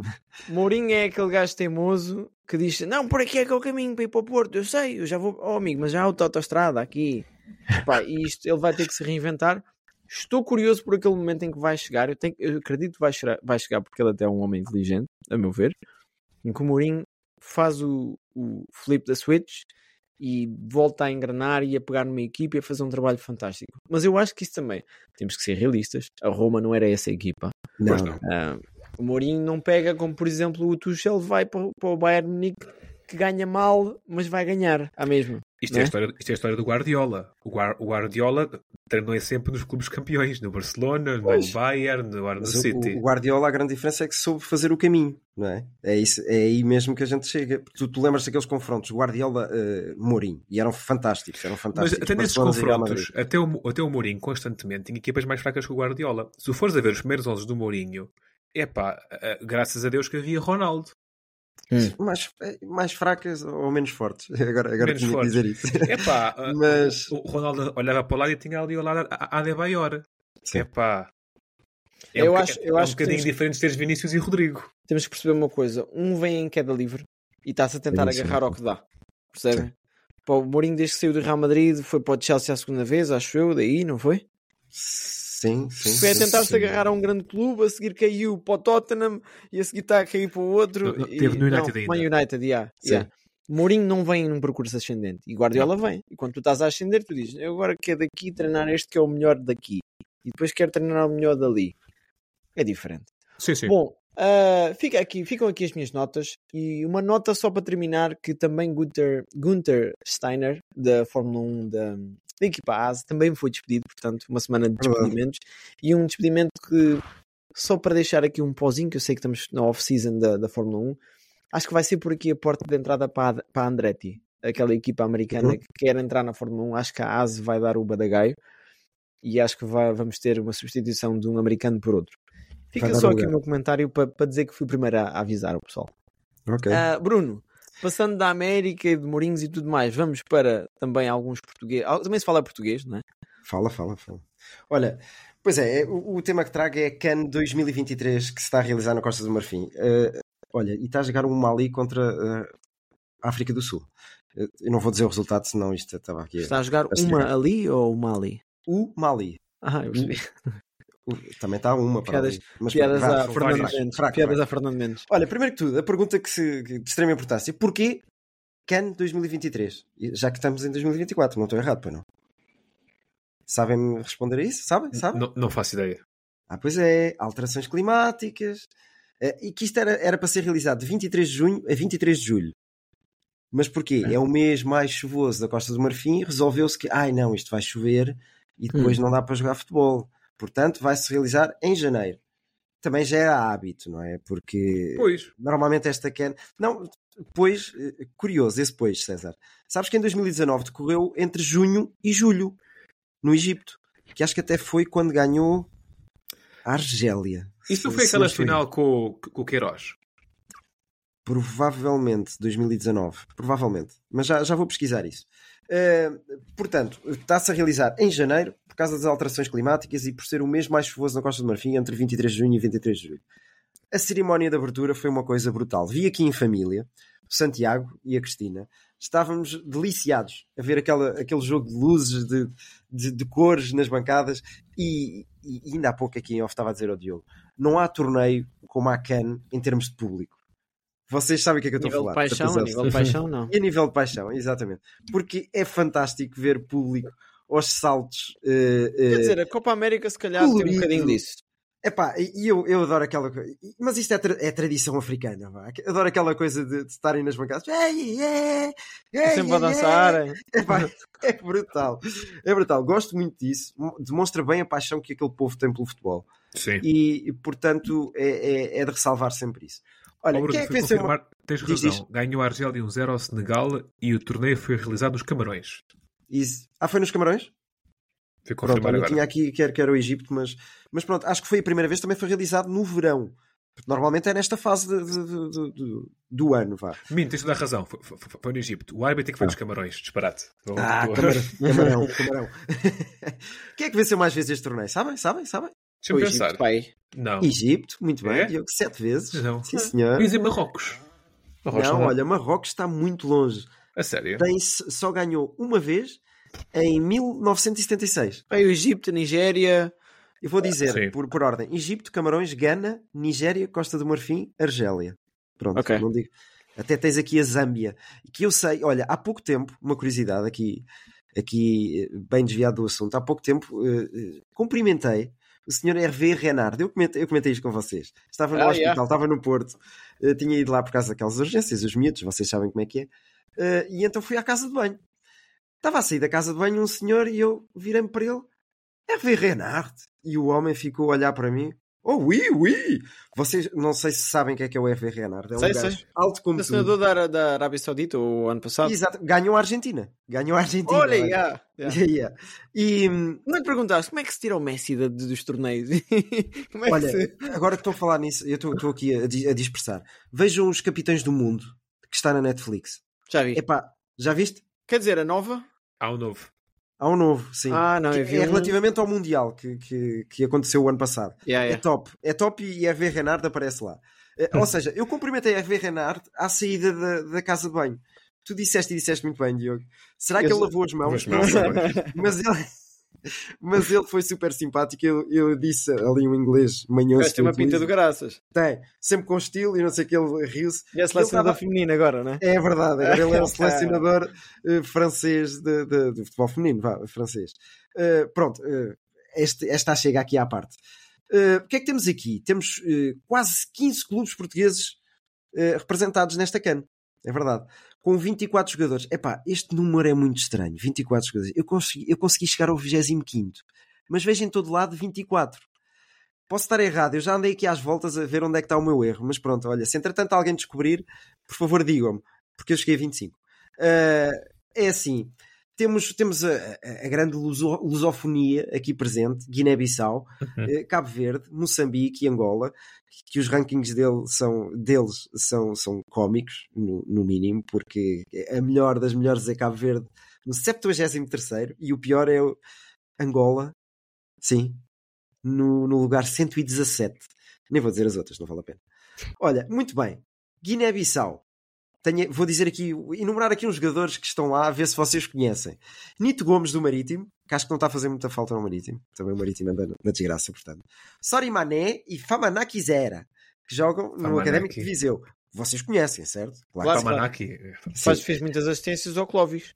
Speaker 1: Mourinho é aquele gajo teimoso que diz: Não, por aqui é que é o caminho para ir para o Porto. Eu sei, eu já vou. Oh, amigo, mas já há outra autostrada aqui. Pá, e isto ele vai ter que se reinventar. Estou curioso por aquele momento em que vai chegar. Eu, tenho, eu acredito que vai chegar, vai chegar porque ele até é um homem inteligente, a meu ver. Em que o Mourinho faz o, o flip da switch e volta a engrenar e a pegar numa equipa e a fazer um trabalho fantástico. Mas eu acho que isso também, temos que ser realistas, a Roma não era essa equipa.
Speaker 3: Não.
Speaker 1: Uh, o Mourinho não pega como, por exemplo, o Tuchel vai para, para o Bayern Munique que ganha mal, mas vai ganhar a mesma.
Speaker 2: Isto, é
Speaker 1: é?
Speaker 2: a história, isto é a história do Guardiola. O, Guar- o Guardiola treinou sempre nos clubes campeões, no Barcelona, no
Speaker 3: Pois.
Speaker 2: Bayern, no, agora no
Speaker 3: Mas o-
Speaker 2: City.
Speaker 3: O, Guardiola, a grande diferença é que soube fazer o caminho, não é? É, isso, é aí mesmo que a gente chega. Tu, tu lembras daqueles confrontos, Guardiola-Mourinho, e eram fantásticos, eram
Speaker 2: Mas
Speaker 3: fantásticos.
Speaker 2: até nesses confrontos, até o, até o Mourinho constantemente tinha equipas mais fracas que o Guardiola. Se tu fores a ver os primeiros 11 do Mourinho, é pá, graças a Deus que havia Ronaldo.
Speaker 3: mais, eh, mais fracas ou menos fortes. Agora, agora
Speaker 2: Menos
Speaker 3: tinha
Speaker 2: fortes.
Speaker 3: que dizer isso.
Speaker 2: É pá,
Speaker 3: Mas-
Speaker 2: o Ronaldo olhava para o lado e tinha ali ao lado a Adebayor.
Speaker 3: Sim.
Speaker 2: É pá. É
Speaker 1: Eu
Speaker 2: um,
Speaker 1: acho- eu
Speaker 2: é um
Speaker 1: acho que
Speaker 2: bocadinho
Speaker 1: temos-
Speaker 2: diferente de teres Vinícius e Rodrigo.
Speaker 1: Temos que perceber uma coisa: um vem em queda livre e está-se a tentar
Speaker 3: sim.
Speaker 1: agarrar ao que dá. Percebem? O Mourinho, desde que saiu do Real Madrid, foi para o Chelsea a segunda vez, acho eu, daí, não foi?
Speaker 3: Sim, sim.
Speaker 1: Foi a tentar-se
Speaker 3: sim.
Speaker 1: agarrar a um grande clube, a seguir caiu para o Tottenham e a seguir está a cair para o outro.
Speaker 2: Não,
Speaker 1: e-
Speaker 2: teve no United
Speaker 1: não,
Speaker 2: ainda.
Speaker 1: United, yeah,
Speaker 3: Sim.
Speaker 1: yeah. Mourinho não vem num percurso ascendente e Guardiola vem. E quando tu estás a ascender, tu dizes: Eu agora quero daqui treinar este que é o melhor daqui e depois quero treinar o melhor dali. É diferente.
Speaker 2: Sim, sim.
Speaker 1: Bom, ah, fica aqui, ficam aqui as minhas notas e uma nota só para terminar que também Gunther, Gunther Steiner da Fórmula 1 da, da equipa ASE também foi despedido, portanto uma semana de despedimentos e um despedimento que só para deixar aqui um pozinho que eu sei que estamos na off-season da, da Fórmula 1 acho que vai ser por aqui a porta de entrada para a, para a Andretti aquela equipa americana
Speaker 3: Uhum.
Speaker 1: que quer entrar na Fórmula 1 acho que a ASE vai dar o badagaio e acho que vai- vamos ter uma substituição de um americano por outro Fica só
Speaker 3: o
Speaker 1: aqui o
Speaker 3: lugar.
Speaker 1: meu comentário para, para dizer que fui o primeiro a, avisar o pessoal.
Speaker 3: Ok.
Speaker 1: Ah, Bruno, passando da América e de Mourinhos e tudo mais, vamos para também alguns portugueses. Também se fala português, não é?
Speaker 3: Fala, fala, fala. Olha, pois é, é, o, o tema que trago é a CAN 2023 que se está a realizar na Costa do Marfim. Eh, olha, e está a jogar um Mali contra eh, a África do Sul. Eh, eu não vou dizer o resultado, senão isto estava aqui.
Speaker 1: Está a jogar
Speaker 3: Acho
Speaker 1: uma ali ou uma ali?
Speaker 3: O Mali.
Speaker 1: Ah, eu percebi.
Speaker 3: Também está uma para
Speaker 1: Piadas-
Speaker 3: ali. Mas
Speaker 1: Piadas a Fernando
Speaker 3: fraco,
Speaker 1: Mendes.
Speaker 3: fraco,
Speaker 1: Piadas a Fernando Mendes.
Speaker 3: Olha, primeiro que tudo, a pergunta que se, que- de extrema importância: porquê CAN 2023? E Já que estamos em 2024, não estou errado, pois não? Sabem-me responder a isso? Sabem? Sabem?
Speaker 2: Não, não faço ideia.
Speaker 3: Ah, pois é, alterações climáticas. eh, E que isto era, era para ser realizado de 23 de junho a 23 de julho. Mas porquê? É o mês mais chuvoso da Costa do Marfim. Resolveu-se que, ai não, isto vai chover e depois não dá para jogar futebol. Portanto, vai-se realizar em janeiro. Também já era hábito, não é? Porque
Speaker 2: Pois.
Speaker 3: normalmente esta can. Não, pois, eh, curioso, esse pois, César. Sabes que em 2019 decorreu entre junho e julho, no Egito. Que acho que até foi quando ganhou a Argélia.
Speaker 2: Isso foi aquela final com, o- com o Queiroz?
Speaker 3: Provavelmente 2019. Provavelmente. Mas já, já vou pesquisar isso. Eh, portanto, está-se a realizar em janeiro causa das alterações climáticas e por ser o mês mais chuvoso na Costa do Marfim entre 23 de junho e 23 de julho. A cerimónia de abertura foi uma coisa brutal. Vi aqui em família, o Santiago e a Cristina. Estávamos deliciados a ver aquela, aquele jogo de luzes, de, de, de cores nas bancadas. E, e- ainda há pouco aqui em off estava a dizer ao Diogo: não há torneio como a CAN em termos de público. Vocês sabem o que é que eu estou a
Speaker 1: de
Speaker 3: falar.
Speaker 1: paixão, a nível de paixão, não.
Speaker 3: e a nível de paixão, exatamente. Porque é fantástico ver público aos saltos. eh,
Speaker 1: Quer dizer, a Copa América se calhar tem um
Speaker 3: colorido.
Speaker 1: bocadinho disso.
Speaker 3: Epá, e e eu, eu adoro aquela coisa. Mas isto é, tra- é tradição africana, vá. Adoro aquela coisa de, de estarem nas bancadas. Ei, ei, ei,
Speaker 1: Sempre a dançarem.
Speaker 3: Epá, é brutal. É brutal. Gosto muito disso. Demonstra bem a paixão que aquele povo tem pelo futebol.
Speaker 2: Sim.
Speaker 3: E, portanto, é, é, é de ressalvar sempre isso. Olha,
Speaker 2: Bruno,
Speaker 3: quem é que venceu uma...
Speaker 2: tens
Speaker 3: Diz,
Speaker 2: razão. Ganhou a Argélia um 0 ao Senegal e o torneio foi realizado nos Camarões.
Speaker 3: Ah, foi nos Camarões?
Speaker 2: Fui
Speaker 3: Pronto, olha, eu tinha aqui que era, que era o Egito, mas, mas pronto, acho que foi a primeira vez também foi realizado no verão. Normalmente é nesta fase de- de- de- de- de- do ano, vá.
Speaker 2: Minto, tens toda a razão. Foi, foi- foi no Egito. O árbitro é que foi
Speaker 3: Ah.
Speaker 2: dos Camarões. Disparate.
Speaker 3: Ah, camarão, camarão, camarão. Quem é que venceu mais vezes este torneio? Sabem? Sabem? Sabem?
Speaker 2: Deixa-me
Speaker 1: O
Speaker 2: pensar.
Speaker 1: Egito, pai.
Speaker 2: Não.
Speaker 3: Egito, muito bem,
Speaker 2: É?
Speaker 3: Diogo, sete vezes.
Speaker 2: Não.
Speaker 3: Sim, senhor.
Speaker 2: Ia dizer Marrocos. Marrocos
Speaker 3: Não,
Speaker 2: dá.
Speaker 3: olha, Marrocos está muito longe.
Speaker 2: A sério?
Speaker 3: Tem, só ganhou uma vez em 1976.
Speaker 1: Pai, o Egito, a Nigéria.
Speaker 3: Eu vou dizer,
Speaker 2: Sim.
Speaker 3: por, por ordem: Egito, Camarões, Gana, Nigéria, Costa do Marfim, Argélia. Pronto,
Speaker 1: Ok.
Speaker 3: não digo. Até tens aqui a Zâmbia, que eu sei, olha, há pouco tempo, uma curiosidade aqui, aqui eh, bem desviado do assunto, há pouco tempo eh, cumprimentei o senhor Hervé Renard. Eu comentei, eu comentei isto com vocês. Estava no
Speaker 1: Ah,
Speaker 3: hospital,
Speaker 1: yeah.
Speaker 3: estava no Porto, eh, tinha ido lá por causa daquelas urgências, os miúdos, vocês sabem como é que é. Eh, e então fui à casa de banho. Estava a sair da casa de banho um senhor e eu virei-me para ele. Hervé Renard. E o homem ficou a olhar para mim. Oh, oui, oui! Vocês não sei se sabem o que é que é o Hervé Renard. É um
Speaker 1: Sei,
Speaker 3: gajo
Speaker 1: sei.
Speaker 3: alto como
Speaker 1: O
Speaker 3: tu.
Speaker 1: senador da, da Arábia Saudita, o ano passado.
Speaker 3: Exato. Ganhou a Argentina. Ganhou a Argentina.
Speaker 1: Olha, yeah, yeah.
Speaker 3: Yeah. E hum,
Speaker 1: Não te perguntaste como é que se tira o Messi da- dos torneios? é
Speaker 3: olha,
Speaker 1: se...
Speaker 3: agora que estou a falar nisso, eu estou aqui a, a dispersar. Vejam os Capitães do Mundo que está na Netflix.
Speaker 1: Já vi.
Speaker 3: Epá, já viste?
Speaker 1: Quer dizer, a nova?
Speaker 2: Há um novo.
Speaker 3: Há um novo, sim.
Speaker 1: Ah, não,
Speaker 3: Que
Speaker 1: eu vi
Speaker 3: é
Speaker 1: um-
Speaker 3: relativamente ao Mundial que, que, que aconteceu o ano passado.
Speaker 1: Yeah,
Speaker 3: É
Speaker 1: yeah.
Speaker 3: top. É top e Hervé Renard aparece lá. Eh, Ou seja, eu cumprimentei Hervé Renard à saída da, da casa de banho. Tu disseste e disseste muito bem, Diogo. Será que
Speaker 1: Eu
Speaker 3: ele
Speaker 1: sei.
Speaker 3: lavou as mãos?
Speaker 2: As mãos,
Speaker 3: Não sei. mas ele. Mas ele foi super simpático. Eu, eu disse ali um inglês manhoso.
Speaker 1: Mas tem uma pinta do graças.
Speaker 3: Tem, sempre com estilo e não sei o que, ele riu-se.
Speaker 1: E a selecionador
Speaker 3: tava-
Speaker 1: feminina agora, não é?
Speaker 3: É verdade, agora ele é o selecionador eh, francês de, de- de futebol feminino, vá, francês. Eh, pronto, eh, este, esta chega aqui à parte. O que é que temos aqui? Temos quase 15 clubes portugueses representados nesta CAN. É verdade. Com 24 jogadores. Epá, este número é muito estranho. 24 jogadores. Eu consegui, eu consegui chegar ao 25 mas vejo em todo lado 24. Posso estar errado, eu já andei aqui às voltas a ver onde é que está o meu erro, mas pronto, olha, se entretanto alguém descobrir, por favor digam-me, porque eu cheguei a 25. Ah, é assim, temos, temos a, a- grande luso- lusofonia aqui presente, Guiné-Bissau, eh, Cabo Verde, Moçambique e Angola, que os rankings dele são, deles são, são cómicos, no, no mínimo, porque a melhor das melhores é Cabo Verde no 73 e o pior é o Angola, sim, no, no lugar 117. Nem vou dizer as outras, não vale a pena. Olha, muito bem. Guiné-Bissau. Tenho- vou dizer aqui, enumerar aqui uns jogadores que estão lá, a ver se vocês conhecem. Nito Gomes do Marítimo, que acho que não está a fazer muita falta no Marítimo. Também o Marítimo anda na- desgraça, portanto. Sori Mané e Famaná Zera, que jogam no
Speaker 2: Famanaki.
Speaker 3: Académico de Viseu. Vocês conhecem, certo?
Speaker 1: Claro.
Speaker 3: que sim.
Speaker 2: Tamanaki.
Speaker 1: Faz, fez muitas assistências ao Clóvis.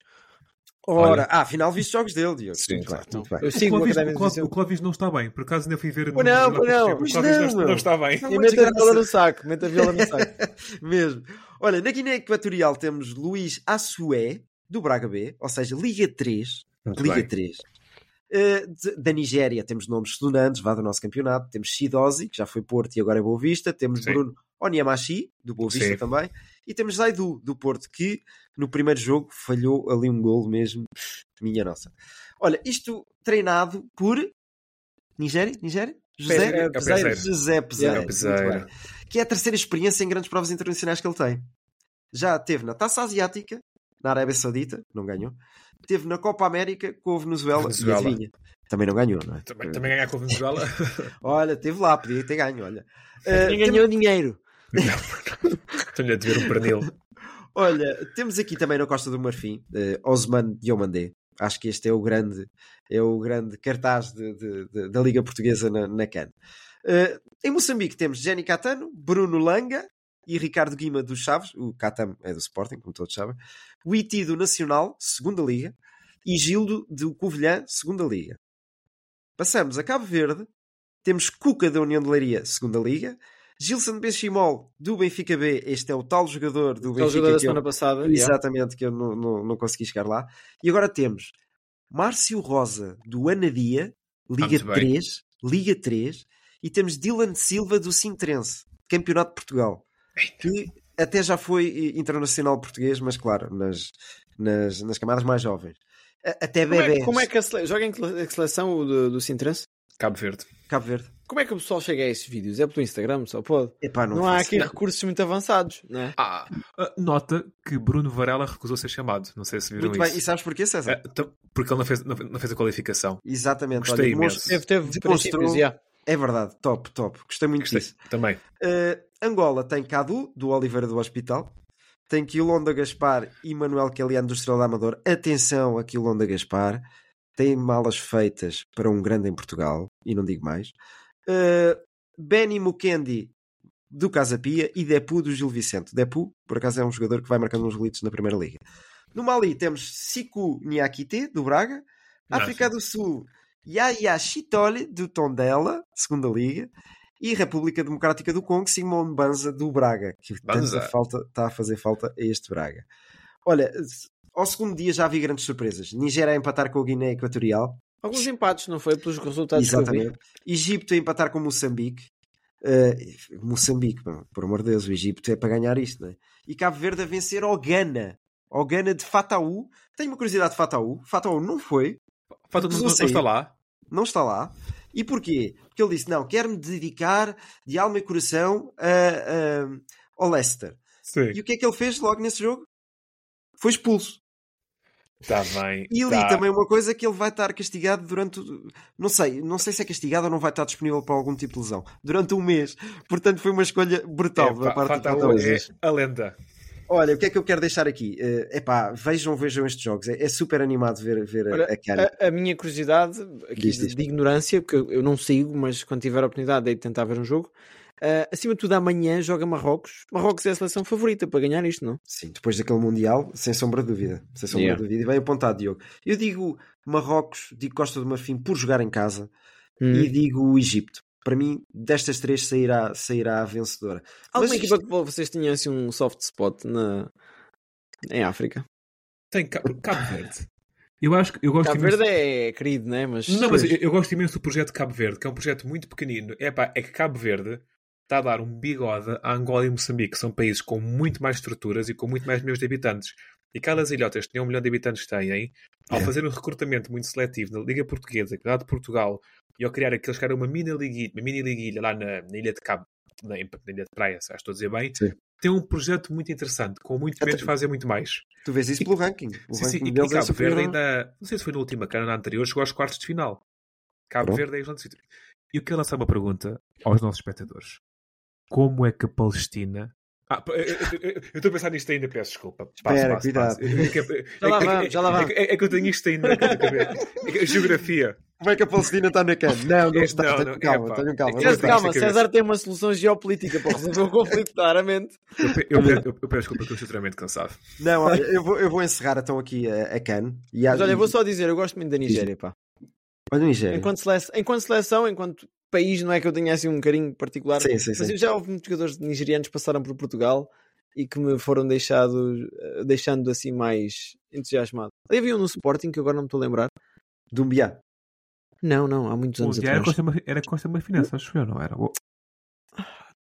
Speaker 3: Ora,
Speaker 2: Olha.
Speaker 3: ah, afinal viste jogos dele, Diogo.
Speaker 2: Sim, claro.
Speaker 3: bem, muito bem.
Speaker 1: Eu
Speaker 2: O
Speaker 1: sigo o
Speaker 2: Clóvis,
Speaker 1: Académico
Speaker 2: o,
Speaker 1: de
Speaker 2: Clóvis,
Speaker 1: Viseu.
Speaker 2: o Clóvis não está bem, por acaso ainda fui ver.
Speaker 1: Não, pois não.
Speaker 2: O Clóvis
Speaker 3: não,
Speaker 2: não, não está bem.
Speaker 3: Não,
Speaker 1: E mete a viola no saco. Mete a viola no saco.
Speaker 3: Mesmo. Olha, na Guiné Equatorial temos Luís Assué, do Braga B, ou seja, Liga 3.
Speaker 2: Muito
Speaker 3: Liga
Speaker 2: bem.
Speaker 3: 3. Uh, de- da Nigéria temos nomes sonantes, vá do nosso campeonato. Temos Shidozi, que já foi Porto e agora é Boa Vista. Temos
Speaker 2: Sim.
Speaker 3: Bruno Onyemachi, do Boa Vista
Speaker 2: Sim.
Speaker 3: também. E temos Zaidu, do Porto, que no primeiro jogo falhou ali um gol mesmo. Minha nossa. Olha, isto treinado por Nigéria? Nigéria? José?
Speaker 1: Peseiro.
Speaker 2: É Peseiro.
Speaker 3: José Peseiro.
Speaker 2: É Peseiro.
Speaker 3: Que é a terceira experiência em grandes provas internacionais que ele tem. Já teve na Taça Asiática, na Arábia Saudita, não ganhou. Teve na Copa América com a Venezuela,
Speaker 2: Venezuela.
Speaker 3: e adivinha, também não ganhou, não é?
Speaker 2: Também, também ganhar com a Venezuela.
Speaker 3: Olha, teve lá, podia ter ganho, olha. Uh,
Speaker 1: Ninguém ganhou dinheiro.
Speaker 2: Tenho a dever um pernil.
Speaker 3: Olha, temos aqui também na Costa do Marfim eh, Osman Diomandé. Acho que este é o grande, é o grande cartaz de- de- de- da Liga Portuguesa na, na CAN. Eh, em Moçambique temos Jenny Catano, Bruno Langa e Ricardo Guima do Chaves. O Catam é do Sporting, como todos sabem. O Iti do Nacional, segunda Liga. E Gildo do Covilhã, segunda Liga. Passamos a Cabo Verde. Temos Cuca da União de Leiria, segunda Liga. Gilson Benchimol do Benfica B. Este é o tal jogador do
Speaker 1: Aquele
Speaker 3: Benfica
Speaker 1: jogador da
Speaker 3: que eu-
Speaker 1: semana passada. yeah.
Speaker 3: Exatamente, que eu não, não, não consegui chegar lá. E agora temos Márcio Rosa do Anadia, Liga
Speaker 2: muito bem.
Speaker 3: 3, Liga 3, e temos Dylan Silva do Sintrense, Campeonato de Portugal, que até já foi internacional português, mas claro, nas, nas, nas camadas mais jovens. A- Até
Speaker 1: Como
Speaker 3: bebês.
Speaker 1: é, como é que a sele... joga em que seleção o do, do Sintrense?
Speaker 2: Cabo Verde.
Speaker 3: Cabo Verde.
Speaker 1: Como é que o pessoal chega a esses vídeos? É pelo Instagram, só pode.
Speaker 3: Epá, não
Speaker 1: Não, há aqui
Speaker 3: ideia.
Speaker 1: recursos muito avançados, não é?
Speaker 2: Ah, nota que Bruno Varela recusou ser chamado. Não sei se viram
Speaker 3: Muito bem,
Speaker 2: isso.
Speaker 3: e sabes porquê, César?
Speaker 2: Então, porque ele não fez, não, não fez a qualificação.
Speaker 3: Exatamente.
Speaker 2: Gostei
Speaker 3: olha,
Speaker 2: imenso.
Speaker 1: Teve, teve
Speaker 3: Demonstrou-
Speaker 1: yeah.
Speaker 3: É verdade, top, top. Gostei muito
Speaker 2: Gostei.
Speaker 3: disso.
Speaker 2: Também.
Speaker 3: Uh, Angola tem Cadu, do Oliveira do Hospital. Tem Quilonda Gaspar e Manuel Caliano do Estrela da Amador. Atenção a Quilonda Gaspar. Tem malas feitas para um grande em Portugal. E não digo mais. Uh, Benny Mukendi do Casa Pia e Depu do Gil Vicente. Depu, por acaso, é um jogador que vai marcando uns golitos na Primeira Liga. No Mali temos Siku Niakite, do Braga.
Speaker 2: Ah,
Speaker 3: África do Sul, Yaya Chitole, do Tondela, segunda liga. E República Democrática do Congo, Simone Banza, do Braga. Que
Speaker 2: Banza.
Speaker 3: tanta falta está a fazer falta a este Braga. Olha, ao segundo dia já vi grandes surpresas. Nigéria a empatar com a Guiné Equatorial.
Speaker 1: Alguns empates, não foi? Pelos resultados que eu vi.
Speaker 3: Exatamente. Egito a empatar com Moçambique. Uh, Moçambique, por amor de Deus, o Egito é para ganhar isto, não é? E Cabo Verde a vencer ao Gana. Ao Gana de Fataú. Tenho uma curiosidade de Fataú. Fataú não foi.
Speaker 2: Falta não, não está lá.
Speaker 3: Não está lá. E porquê? Porque ele disse: Não, quero-me dedicar de alma e coração a, a- ao Leicester.
Speaker 2: Sim.
Speaker 3: E o que é que ele fez logo nesse jogo? Foi expulso.
Speaker 2: Está bem.
Speaker 3: E ali
Speaker 2: tá.
Speaker 3: também uma coisa que ele vai estar castigado durante. Não sei, não sei se é castigado ou não vai estar disponível para algum tipo de lesão. Durante um mês. Portanto, foi uma escolha brutal
Speaker 2: É,
Speaker 3: da
Speaker 2: pá,
Speaker 3: parte do
Speaker 2: é a lenda.
Speaker 3: Olha, o que é que eu quero deixar aqui? É pá, vejam, vejam estes jogos. É, é super animado ver, ver a-
Speaker 1: Olha,
Speaker 3: a cara.
Speaker 1: A, a minha curiosidade, aqui
Speaker 3: Diz,
Speaker 1: de,
Speaker 3: diz.
Speaker 1: de ignorância, porque eu, eu não sigo, mas quando tiver a oportunidade de tentar ver um jogo, ah, acima de tudo amanhã joga Marrocos. Marrocos é a seleção favorita para ganhar isto, não?
Speaker 3: Sim, depois daquele Mundial, sem sombra de dúvida. Sem sombra
Speaker 1: Yeah.
Speaker 3: de dúvida. E bem apontado, Diogo. Eu digo Marrocos, digo Costa do Marfim por jogar em casa
Speaker 1: Hum.
Speaker 3: e digo o Egito. Para mim, destas três sairá, sairá a vencedora.
Speaker 1: Alguma
Speaker 3: Mas
Speaker 1: equipa
Speaker 3: isto-
Speaker 1: que vocês tinham assim um soft spot na... em África?
Speaker 2: Tem Ca- Cabo Verde. Eu acho que eu gosto
Speaker 1: Cabo
Speaker 2: imenso-
Speaker 1: Verde é querido, né? Mas,
Speaker 2: Não, mas eu, eu gosto imenso do projeto Cabo Verde, que é um projeto muito pequenino. É pá, é que Cabo Verde está a dar um bigode a Angola e Moçambique, que são países com muito mais estruturas e com muito mais milhões de habitantes. E aquelas ilhotas que têm um milhão de habitantes têm, ao
Speaker 3: É.
Speaker 2: fazer um recrutamento muito seletivo na Liga Portuguesa, que dá de Portugal, e ao criar aqueles que eram uma mini liguilha, uma mini liguilha lá na, na ilha de Cabo, na, na ilha de Praia, se estou a dizer bem,
Speaker 3: Sim.
Speaker 2: tem um projeto muito interessante, com muito menos fazem muito mais.
Speaker 3: Tu vês isso pelo ranking. O
Speaker 2: Sim,
Speaker 3: ranking
Speaker 2: sim, e, e
Speaker 3: é
Speaker 2: Cabo. Verde ainda, não sei se foi na última, que era na anterior, chegou aos quartos de final. Cabo
Speaker 3: Pronto.
Speaker 2: Verde é sítio. E eu quero lançar uma pergunta aos nossos espectadores. Como é que a Palestina... Ah, eu- estou a pensar nisto ainda, peço desculpa. Passo,
Speaker 3: Espera,
Speaker 2: passo,
Speaker 3: cuidado.
Speaker 2: É que- é-
Speaker 1: Já lá
Speaker 2: é
Speaker 1: vamos, já lá
Speaker 2: é
Speaker 1: vamos.
Speaker 2: que- É é que eu tenho isto ainda na cabeça. É a Geografia.
Speaker 3: Como é que a Palestina está na cana? Não, não
Speaker 2: É,
Speaker 3: está.
Speaker 2: não, não,
Speaker 3: calma, tenham calma.
Speaker 2: É
Speaker 1: calma,
Speaker 2: é
Speaker 1: César tem uma solução geopolítica para resolver o conflito, claramente.
Speaker 2: Eu, eu, pe- eu, eu peço desculpa que eu estou extremamente cansado.
Speaker 3: Não, eu vou, eu vou encerrar então aqui a, a CAN. E,
Speaker 1: Mas olha, eu vou só dizer, eu gosto muito da Nigéria, pá.
Speaker 3: Olha Nigéria.
Speaker 1: Enquanto seleção, enquanto seleção, enquanto país, não é que eu tenha assim um carinho particular,
Speaker 3: Sim, sim,
Speaker 1: mas
Speaker 3: sim.
Speaker 1: eu já houve muitos jogadores nigerianos que passaram por Portugal e que me foram deixados, eh, deixando assim mais entusiasmado. Havia um no Sporting que agora não me estou a lembrar.
Speaker 3: Dumbiá.
Speaker 1: Não, não, há muitos anos atrás.
Speaker 2: era Costa, era Costa Marfinense, acho eu, não era? O,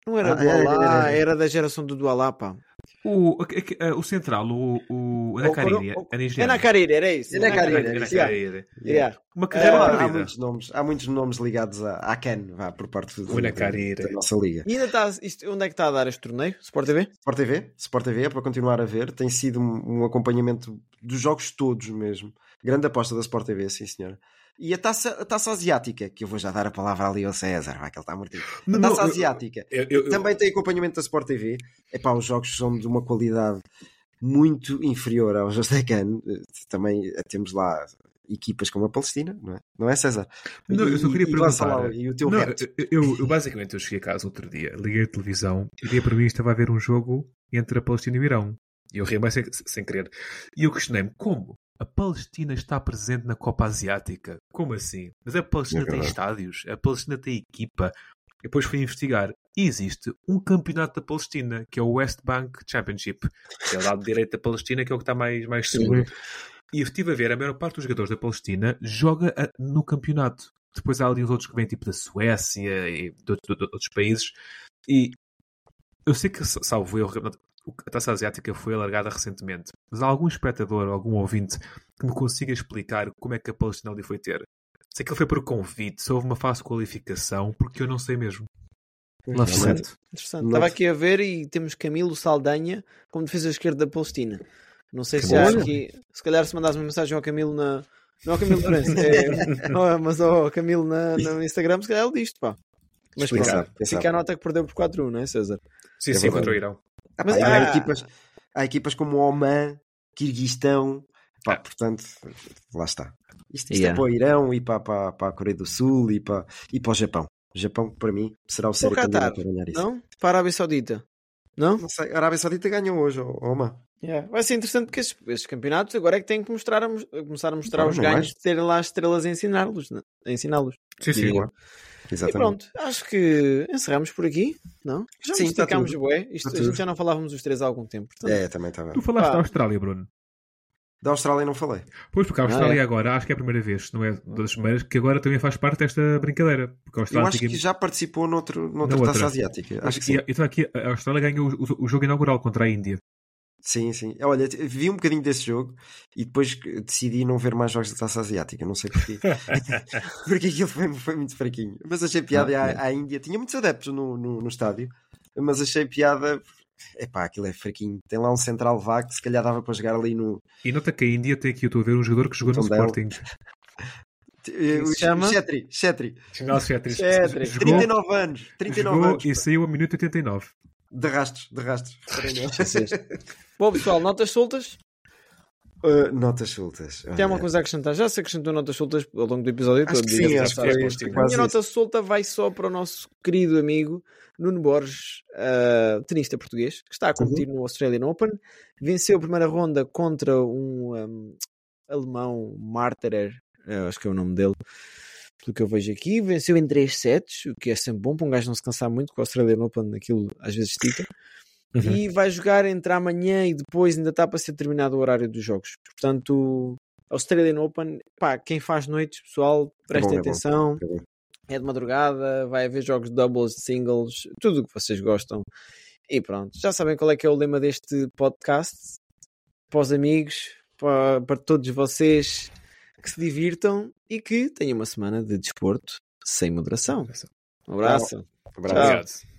Speaker 1: Não era
Speaker 3: Ah,
Speaker 1: do
Speaker 3: era, era,
Speaker 1: Alá,
Speaker 3: era.
Speaker 1: era da geração do Dualá, pá.
Speaker 2: O, o, o central, o, o, a
Speaker 1: O
Speaker 2: Cariri,
Speaker 1: Coro-
Speaker 2: a
Speaker 1: É
Speaker 2: Nigéria.
Speaker 1: na Cariri, era isso.
Speaker 3: É na Cariri,
Speaker 1: Cariri,
Speaker 3: era isso.
Speaker 1: yeah, yeah.
Speaker 2: Uma
Speaker 3: Há,
Speaker 2: carreira
Speaker 1: Ah,
Speaker 3: há
Speaker 2: perdida.
Speaker 3: muitos nomes, há muitos nomes ligados à, à CAN, vá, por parte do, da, da nossa liga.
Speaker 1: E ainda está, isto, onde é que está a dar este torneio? Sport TV?
Speaker 3: Sport TV, Sport TV é para continuar a ver, tem sido um, um acompanhamento dos jogos todos mesmo. Grande aposta da Sport TV, sim senhora. E a taça, a taça asiática, que eu vou já dar a palavra ali ao César, vai que ele está mortinho. A taça
Speaker 2: não,
Speaker 3: asiática.
Speaker 2: Eu, eu, eu-
Speaker 3: Também tem acompanhamento da Sport TV. Epá, os jogos são de uma qualidade muito inferior aos da CAN. Eh, Também eh, temos lá equipas como a Palestina, não é? Não é, César?
Speaker 2: Não, eu só queria
Speaker 3: e,
Speaker 2: perguntar.
Speaker 3: e o teu
Speaker 2: Não, eu, eu- basicamente eu cheguei a casa outro dia, liguei a televisão e dei para mim estava a ver um jogo entre a Palestina e o Irão. E eu ri mais sem, sem querer. E eu questionei-me como a Palestina está presente na Copa Asiática. Como assim? Mas a Palestina
Speaker 3: É
Speaker 2: tem estádios, a Palestina tem equipa. Depois fui investigar. E existe um campeonato da Palestina, que é o West Bank Championship, que é o lado direito da Palestina, que é o que está mais, mais seguro. E eu estive a ver, a maior parte dos jogadores da Palestina joga a- no campeonato. Depois há ali os outros que vêm tipo da Suécia e de, outro- de outros países. E eu sei que, salvo eu, a taça asiática foi alargada recentemente. Mas há algum espectador, algum ouvinte que me consiga explicar como é que a Palestina ali foi ter? Sei que ele foi por convite, se houve uma fase de qualificação, porque eu não sei mesmo.
Speaker 1: Interessante. Interessante.
Speaker 3: Não.
Speaker 1: Estava aqui a ver e temos Camilo Saldanha como defesa esquerda da Palestina. Não sei se
Speaker 2: Camilo.
Speaker 1: acho que se calhar se mandares uma mensagem ao Camilo na. Não ao Camilo Lourenço, é, não, mas ao Camilo na, no Instagram, se calhar ele diz pá. Mas pronto,
Speaker 3: quem
Speaker 1: fica a nota que perdeu por 4-1, não é, César?
Speaker 2: Sim,
Speaker 3: É
Speaker 2: sim, contra o Irão.
Speaker 3: Ah,
Speaker 1: Mas há-
Speaker 3: há, equipas, há equipas como Oman, Kirguistão, pá,
Speaker 2: Ah.
Speaker 3: portanto, lá está. Isto, isto
Speaker 1: Yeah.
Speaker 3: é para o Irão e para, para, para a Coreia do Sul e para, e para o Japão. O Japão, para mim, será o sério candidato a ganhar isso.
Speaker 1: Não? Para a Arábia Saudita. Não?
Speaker 3: Não sei, a Arábia Saudita ganhou hoje, Oman.
Speaker 1: Yeah. Vai ser interessante porque estes, estes campeonatos agora é que têm que mostrar a, começar a mostrar
Speaker 3: Não,
Speaker 1: os
Speaker 3: não
Speaker 1: ganhos
Speaker 3: vais.
Speaker 1: de terem lá as estrelas a ensiná-los. né? A ensiná-los.
Speaker 2: Sim, sim.
Speaker 1: Diria. E
Speaker 3: Exatamente.
Speaker 1: pronto, acho que encerramos por aqui, não? Já
Speaker 3: Sim,
Speaker 1: esticámos
Speaker 3: tudo.
Speaker 1: bué. Isto,
Speaker 3: Está
Speaker 1: a gente já não falávamos os três há algum tempo. portanto,
Speaker 3: É, também estava.
Speaker 2: Tu falaste
Speaker 1: Pá.
Speaker 2: da Austrália, Bruno.
Speaker 3: Da Austrália não falei.
Speaker 2: Pois, porque a
Speaker 1: Ah,
Speaker 2: Austrália
Speaker 1: é.
Speaker 2: agora, acho que é a primeira vez, não é das primeiras, que agora também faz parte desta brincadeira. Porque a
Speaker 3: Eu
Speaker 2: Austrália
Speaker 3: acho que já participou noutro, noutra
Speaker 2: Na
Speaker 3: taça asiática. Acho que sim.
Speaker 2: E- Então aqui a Austrália ganhou o- o jogo inaugural contra a Índia.
Speaker 3: Sim, sim. Olha, t- vi um bocadinho desse jogo e depois decidi não ver mais jogos da taça asiática. Não sei porquê. Porque aquilo foi, foi muito fraquinho. Mas achei piada
Speaker 4: Ah,
Speaker 3: à, à Índia. Tinha muitos adeptos no, no, no estádio, mas achei piada. Epá, aquilo é fraquinho. Tem lá um central vago que se calhar dava para jogar ali no.
Speaker 2: E nota que a Índia tem aqui, eu estou a ver um jogador que jogou no. Sporting.
Speaker 3: Eh,
Speaker 1: se
Speaker 3: o
Speaker 1: chama?
Speaker 3: Chetri. Chetri.
Speaker 2: Não.
Speaker 1: Chetri.
Speaker 2: Jogou,
Speaker 3: 39 anos. 39
Speaker 2: jogou
Speaker 3: anos.
Speaker 2: e saiu a minuto 89.
Speaker 3: De rastros, de rastros.
Speaker 1: Bom, pessoal, notas soltas.
Speaker 3: Uh, notas soltas.
Speaker 1: Tem alguma coisa a acrescentar? Já se acrescentou notas soltas ao longo do episódio
Speaker 3: Acho
Speaker 1: todo.
Speaker 3: que sim, acho que foi- foi
Speaker 1: A minha nota solta vai só para o nosso querido amigo Nuno Borges, uh, tenista português, que está a competir no Australian Open. Venceu a primeira ronda contra um, um, alemão, Marterer, acho que é o nome dele, pelo que eu vejo aqui. Venceu em 3 sets, o que é sempre bom para um gajo não se cansar muito, com o Australian Open aquilo às vezes estica.
Speaker 2: Uhum.
Speaker 1: E vai jogar entre amanhã e depois, ainda está para ser terminado o horário dos jogos. Portanto, Australian Open, pá, quem faz noites, pessoal, prestem
Speaker 3: é bom.
Speaker 1: atenção.
Speaker 3: É bom.
Speaker 1: É de madrugada, vai haver jogos de doubles, de singles, tudo o que vocês gostam. E pronto, já sabem qual é que é o lema deste podcast. Para os amigos, para, para todos vocês que se divirtam e que tenham uma semana de desporto sem moderação. Um abraço.
Speaker 3: Abraço.
Speaker 1: Tchau.
Speaker 2: Obrigado.